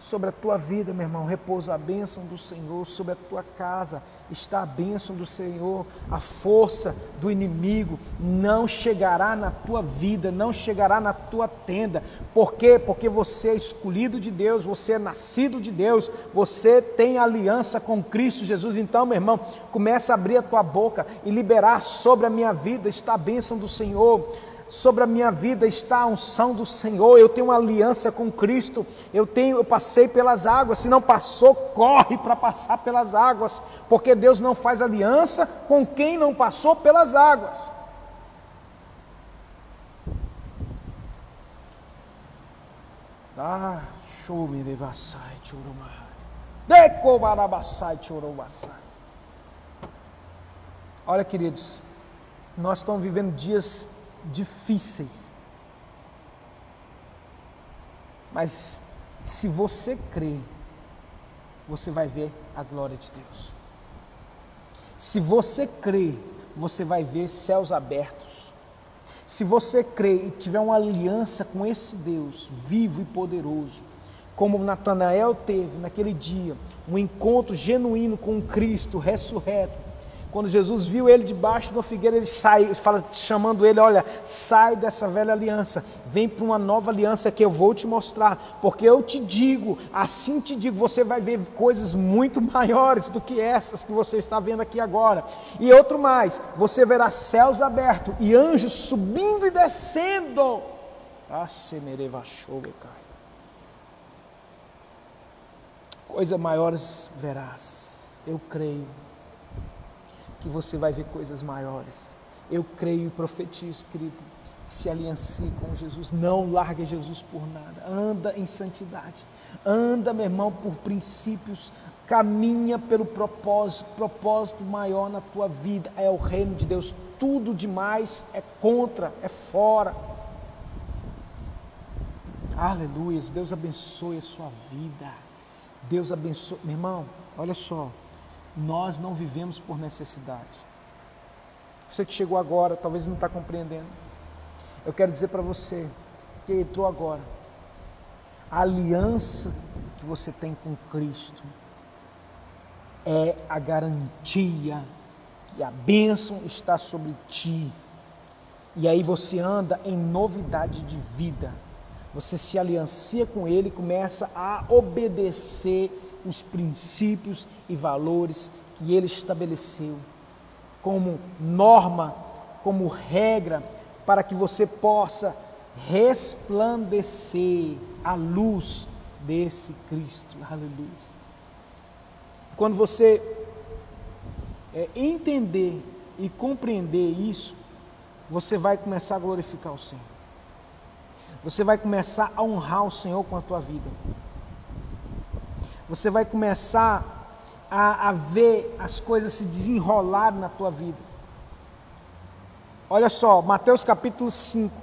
sobre a tua vida, meu irmão, repousa a bênção do Senhor, sobre a tua casa. Está a bênção do Senhor, a força do inimigo não chegará na tua vida, não chegará na tua tenda, por quê? Porque você é escolhido de Deus, você é nascido de Deus, você tem aliança com Cristo Jesus, então, meu irmão, começa a abrir a tua boca e liberar sobre a minha vida. Está a bênção do Senhor sobre a minha vida está a unção do Senhor. Eu tenho uma aliança com Cristo. Eu tenho, eu passei pelas águas. Se não passou, corre para passar pelas águas, porque Deus não faz aliança com quem não passou pelas águas. Ah. Olha, queridos, nós estamos vivendo dias difíceis. Mas se você crê, você vai ver a glória de Deus. Se você crê, você vai ver céus abertos. Se você crê e tiver uma aliança com esse Deus vivo e poderoso, como Natanael teve naquele dia, um encontro genuíno com Cristo ressurreto, quando Jesus viu ele debaixo da figueira, ele sai, fala, chamando ele: Olha, sai dessa velha aliança, vem para uma nova aliança que eu vou te mostrar, porque eu te digo, assim te digo, você vai ver coisas muito maiores do que essas que você está vendo aqui agora. E outro mais: você verá céus abertos e anjos subindo e descendo. Ah, Coisas maiores verás, eu creio que você vai ver coisas maiores. Eu creio e profetizo, querido. Se aliancie com Jesus, não largue Jesus por nada. Anda em santidade. Anda, meu irmão, por princípios. Caminha pelo propósito. Propósito maior na tua vida é o reino de Deus. Tudo demais é contra, é fora. Aleluia. Deus abençoe a sua vida. Deus abençoe. Meu irmão, olha só. Nós não vivemos por necessidade. Você que chegou agora, talvez não está compreendendo. Eu quero dizer para você que entrou agora, a aliança que você tem com Cristo é a garantia que a bênção está sobre ti. E aí você anda em novidade de vida. Você se aliancia com Ele começa a obedecer os princípios e valores que Ele estabeleceu como norma, como regra, para que você possa resplandecer a luz desse Cristo. Aleluia. Quando você é, entender e compreender isso, você vai começar a glorificar o Senhor. Você vai começar a honrar o Senhor com a tua vida. Você vai começar a, a ver as coisas se desenrolarem na tua vida. Olha só, Mateus capítulo 5,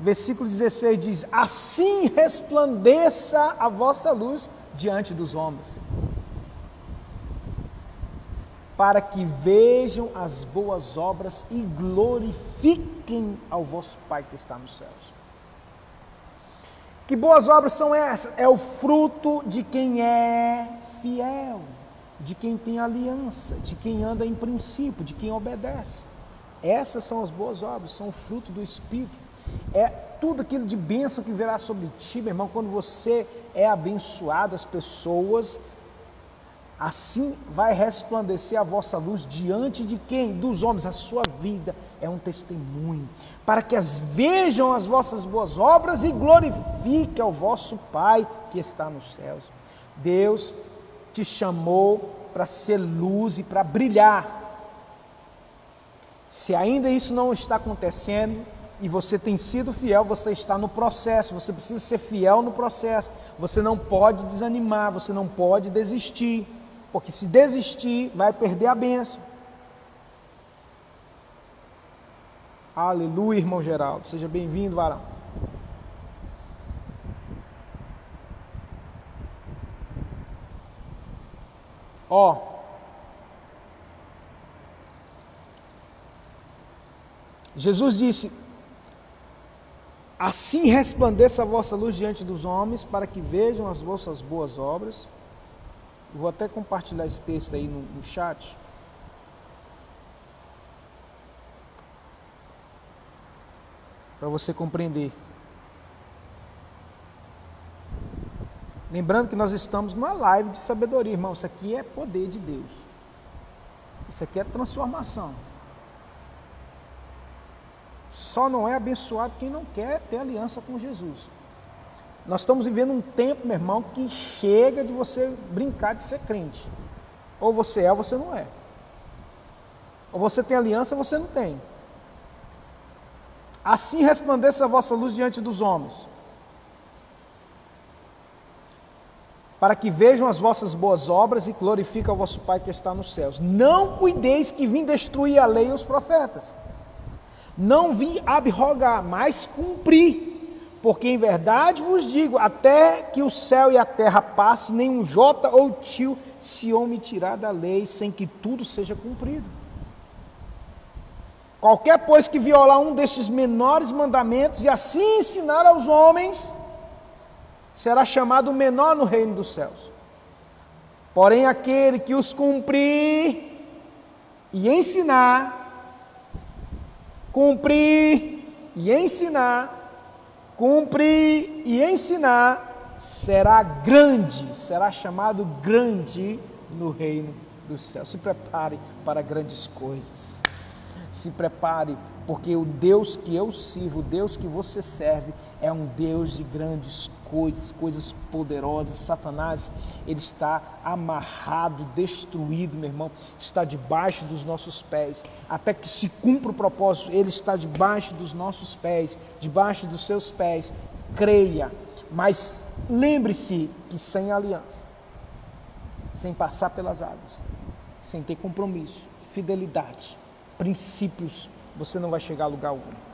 versículo 16 diz: Assim resplandeça a vossa luz diante dos homens para que vejam as boas obras e glorifiquem ao vosso Pai que está nos céus. Que boas obras são essas? É o fruto de quem é fiel, de quem tem aliança, de quem anda em princípio, de quem obedece. Essas são as boas obras, são o fruto do Espírito. É tudo aquilo de bênção que virá sobre ti, meu irmão, quando você é abençoado, as pessoas Assim vai resplandecer a vossa luz diante de quem? Dos homens. A sua vida é um testemunho, para que as vejam as vossas boas obras e glorifique ao vosso Pai que está nos céus. Deus te chamou para ser luz e para brilhar. Se ainda isso não está acontecendo e você tem sido fiel, você está no processo, você precisa ser fiel no processo. Você não pode desanimar, você não pode desistir. Porque se desistir, vai perder a benção. Aleluia, irmão Geraldo. Seja bem-vindo, varão. Ó. Jesus disse: Assim resplandeça a vossa luz diante dos homens, para que vejam as vossas boas obras Vou até compartilhar esse texto aí no, no chat. Para você compreender. Lembrando que nós estamos numa live de sabedoria, irmão. Isso aqui é poder de Deus. Isso aqui é transformação. Só não é abençoado quem não quer ter aliança com Jesus. Nós estamos vivendo um tempo, meu irmão, que chega de você brincar de ser crente. Ou você é ou você não é. Ou você tem aliança ou você não tem. Assim resplandeça a vossa luz diante dos homens, para que vejam as vossas boas obras e glorifiquem o vosso Pai que está nos céus. Não cuideis que vim destruir a lei e os profetas. Não vim abrogar, mas cumprir. Porque em verdade vos digo: até que o céu e a terra passe, nenhum jota ou tio se omitirá da lei, sem que tudo seja cumprido. Qualquer, pois, que violar um destes menores mandamentos e assim ensinar aos homens, será chamado menor no reino dos céus. Porém, aquele que os cumprir e ensinar, cumprir e ensinar, cumprir e ensinar, será grande, será chamado grande no reino dos céus. Se prepare para grandes coisas. Se prepare, porque o Deus que eu sirvo, o Deus que você serve, é um Deus de grandes coisas, coisas poderosas. Satanás, ele está amarrado, destruído, meu irmão, está debaixo dos nossos pés. Até que se cumpra o propósito, ele está debaixo dos nossos pés, debaixo dos seus pés. Creia, mas lembre-se que sem aliança, sem passar pelas águas, sem ter compromisso, fidelidade, princípios, você não vai chegar a lugar algum.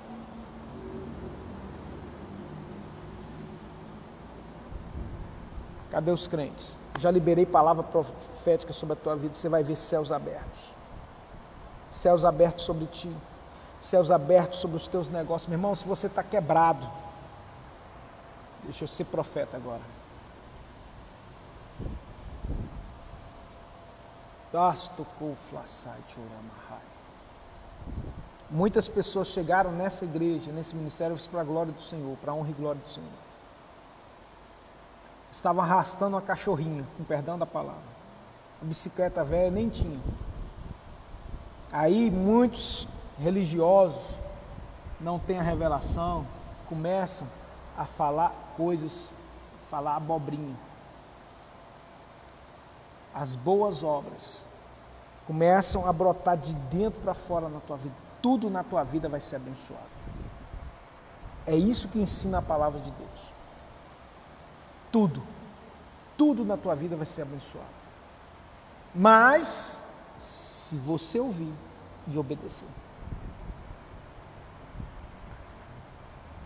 Cadê os crentes? Já liberei palavra profética sobre a tua vida, você vai ver céus abertos. Céus abertos sobre ti. Céus abertos sobre os teus negócios. Meu irmão, se você está quebrado, deixa eu ser profeta agora. Muitas pessoas chegaram nessa igreja, nesse ministério, para a glória do Senhor, para a honra e glória do Senhor. Estavam arrastando uma cachorrinha, com perdão da palavra. A bicicleta velha nem tinha. Aí muitos religiosos não têm a revelação, começam a falar coisas, falar abobrinha. As boas obras começam a brotar de dentro para fora na tua vida. Tudo na tua vida vai ser abençoado. É isso que ensina a palavra de Deus. Tudo. Tudo na tua vida vai ser abençoado. Mas, se você ouvir e obedecer.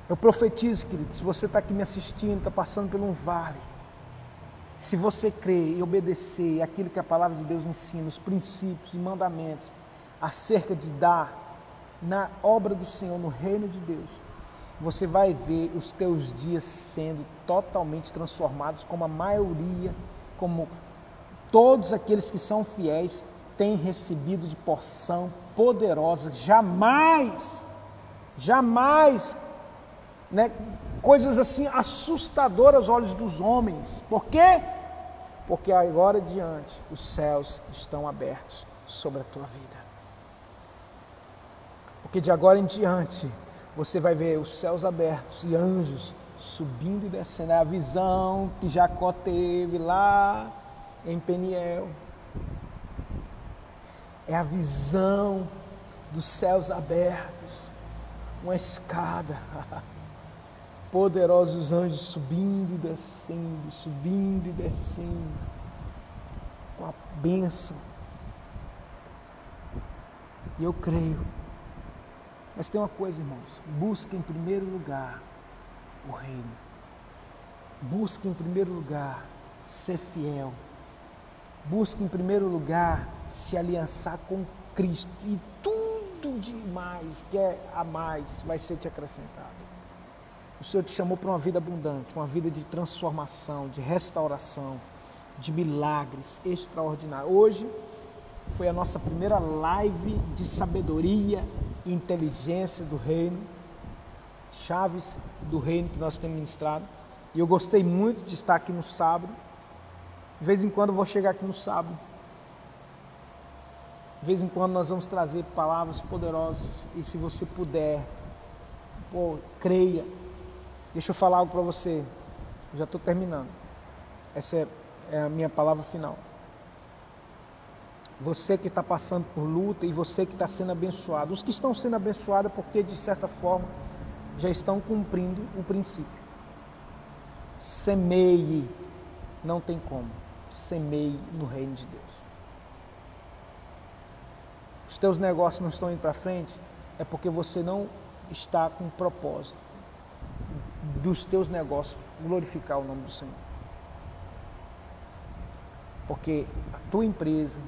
Eu profetizo, querido, se você está aqui me assistindo, está passando por um vale, se você crer e obedecer aquilo que a palavra de Deus ensina, os princípios e mandamentos acerca de dar na obra do Senhor, no reino de Deus, você vai ver os teus dias sendo totalmente transformados, como a maioria, como todos aqueles que são fiéis têm recebido de porção poderosa. Jamais, jamais, né, coisas assim assustadoras aos olhos dos homens. Por quê? Porque agora adiante os céus estão abertos sobre a tua vida. Porque de agora em diante você vai ver os céus abertos e anjos subindo e descendo. É a visão que Jacó teve lá em Peniel. É a visão dos céus abertos, uma escada, poderosos anjos subindo e descendo, subindo e descendo, com a bênção. E eu creio mas tem uma coisa, irmãos: busque em primeiro lugar o reino. Busque em primeiro lugar ser fiel. Busque em primeiro lugar se aliançar com Cristo. E tudo demais que é a mais vai ser te acrescentado. O Senhor te chamou para uma vida abundante, uma vida de transformação, de restauração, de milagres extraordinários. Hoje foi a nossa primeira live de sabedoria inteligência do reino, chaves do reino que nós temos ministrado. E eu gostei muito de estar aqui no sábado. De vez em quando eu vou chegar aqui no sábado. De vez em quando nós vamos trazer palavras poderosas. E se você puder, pô, creia. Deixa eu falar algo para você. Eu já estou terminando. Essa é, é a minha palavra final. Você que está passando por luta e você que está sendo abençoado. Os que estão sendo abençoados é porque, de certa forma, já estão cumprindo o princípio. Semeie, não tem como. Semeie no reino de Deus. Os teus negócios não estão indo para frente, é porque você não está com o propósito dos teus negócios glorificar o nome do Senhor. Porque a tua empresa,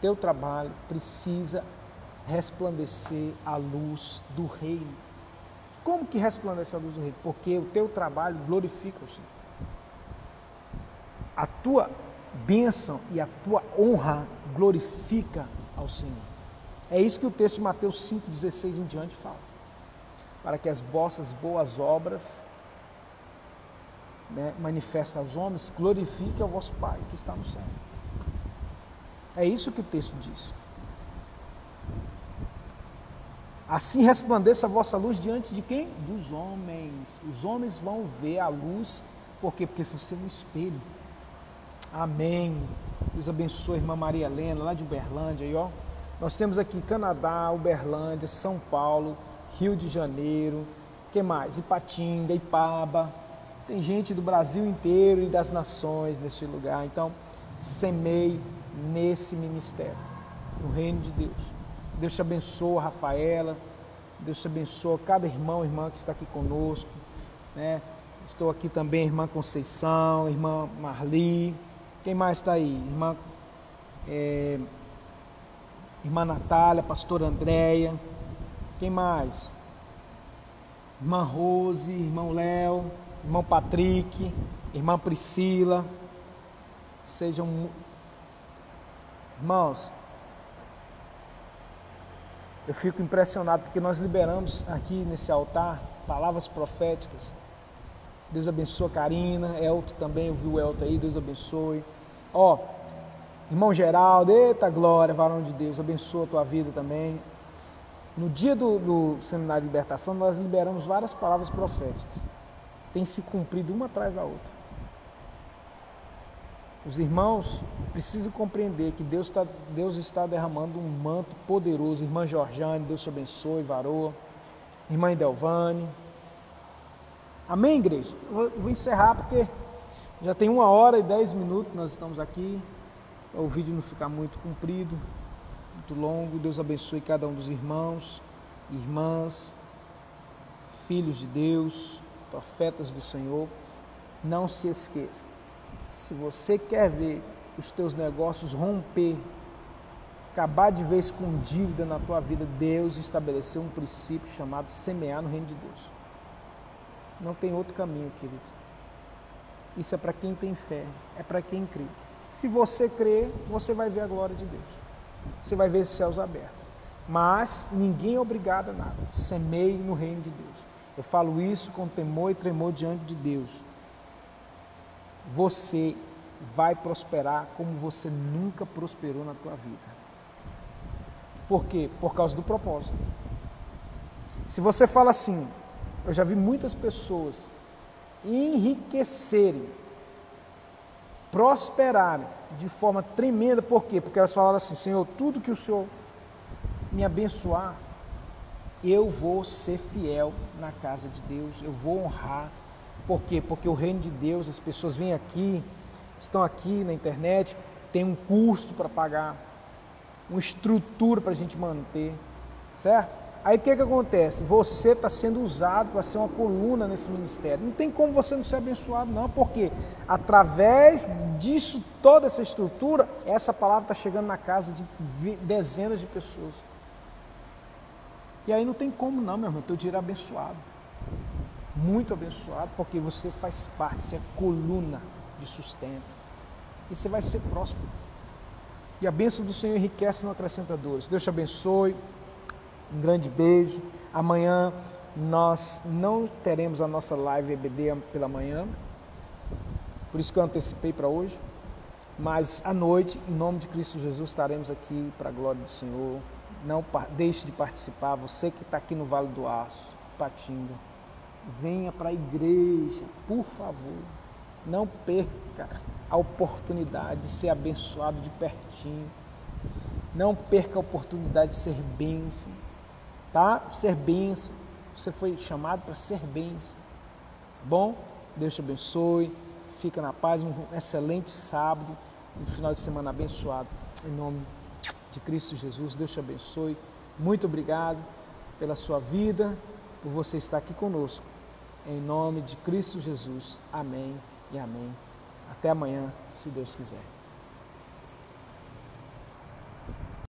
teu trabalho precisa resplandecer a luz do reino. Como que resplandece a luz do reino? Porque o teu trabalho glorifica o Senhor. A tua bênção e a tua honra glorifica ao Senhor. É isso que o texto de Mateus 5,16 em diante fala. Para que as vossas boas obras né, manifestem aos homens, glorifique ao vosso Pai que está no céu. É isso que o texto diz. Assim resplandeça a vossa luz diante de quem? Dos homens. Os homens vão ver a luz, por quê? Porque você é um espelho. Amém. Deus abençoe a irmã Maria Helena, lá de Uberlândia, aí, ó. Nós temos aqui Canadá, Uberlândia, São Paulo, Rio de Janeiro, que mais? Ipatinga, Ipaba. Tem gente do Brasil inteiro e das nações neste lugar. Então, semeie nesse ministério, no reino de Deus. Deus te abençoa, Rafaela. Deus te abençoa cada irmão e irmã que está aqui conosco. Né? Estou aqui também, irmã Conceição, irmã Marli. Quem mais está aí? Irmã, é, irmã Natália, pastora Andréia. Quem mais? Irmã Rose, irmão Léo, irmão Patrick, irmã Priscila. Sejam Irmãos, Eu fico impressionado porque nós liberamos aqui nesse altar palavras proféticas. Deus abençoe a Karina, Elton também, eu vi o Elton aí, Deus abençoe. Ó, irmão Geraldo, eita glória, varão de Deus, abençoa a tua vida também. No dia do, do seminário de libertação, nós liberamos várias palavras proféticas. Tem se cumprido uma atrás da outra. Os irmãos precisam compreender que Deus está, Deus está derramando um manto poderoso. Irmã Jorjane, Deus te abençoe, varoa. Irmã Delvane. Amém, igreja? Eu vou, encerrar porque já tem uma hora e dez minutos nós estamos aqui. O vídeo não ficar muito comprido, muito longo. Deus abençoe cada um dos irmãos, irmãs, filhos de Deus, profetas do Senhor. Não se esqueça se você quer ver os teus negócios romper, acabar de vez com dívida na tua vida, Deus estabeleceu um princípio chamado semear no reino de Deus. Não tem outro caminho, querido. Isso é para quem tem fé, é para quem crê. Se você crer, você vai ver a glória de Deus. Você vai ver os céus abertos. Mas ninguém é obrigado a nada. Semeie no reino de Deus. Eu falo isso com temor e tremor diante de Deus você vai prosperar como você nunca prosperou na tua vida. Por quê? Por causa do propósito. Se você fala assim, eu já vi muitas pessoas enriquecerem, prosperarem de forma tremenda, por quê? Porque elas falaram assim: Senhor, tudo que o Senhor me abençoar, eu vou ser fiel na casa de Deus, eu vou honrar por quê? Porque o reino de Deus, as pessoas vêm aqui, estão aqui na internet, tem um custo para pagar, uma estrutura para a gente manter, certo? Aí o que, que acontece? Você está sendo usado para ser uma coluna nesse ministério. Não tem como você não ser abençoado, não, porque através disso, toda essa estrutura, essa palavra está chegando na casa de dezenas de pessoas. E aí não tem como não, meu irmão, teu dinheiro é abençoado muito abençoado, porque você faz parte, você é coluna de sustento. E você vai ser próspero. E a bênção do Senhor enriquece no acrescenta dores. Deus te abençoe. Um grande beijo. Amanhã nós não teremos a nossa live EBD pela manhã. Por isso que eu antecipei para hoje. Mas à noite, em nome de Cristo Jesus, estaremos aqui para a glória do Senhor. Não deixe de participar. Você que está aqui no Vale do Aço, Patinga venha para a igreja, por favor. Não perca a oportunidade de ser abençoado de pertinho. Não perca a oportunidade de ser bênção. Tá? Ser bênção. Você foi chamado para ser bênção. Bom, Deus te abençoe. Fica na paz. Um excelente sábado. Um final de semana abençoado. Em nome de Cristo Jesus. Deus te abençoe. Muito obrigado pela sua vida, por você estar aqui conosco. Em nome de Cristo Jesus. Amém e amém. Até amanhã, se Deus quiser.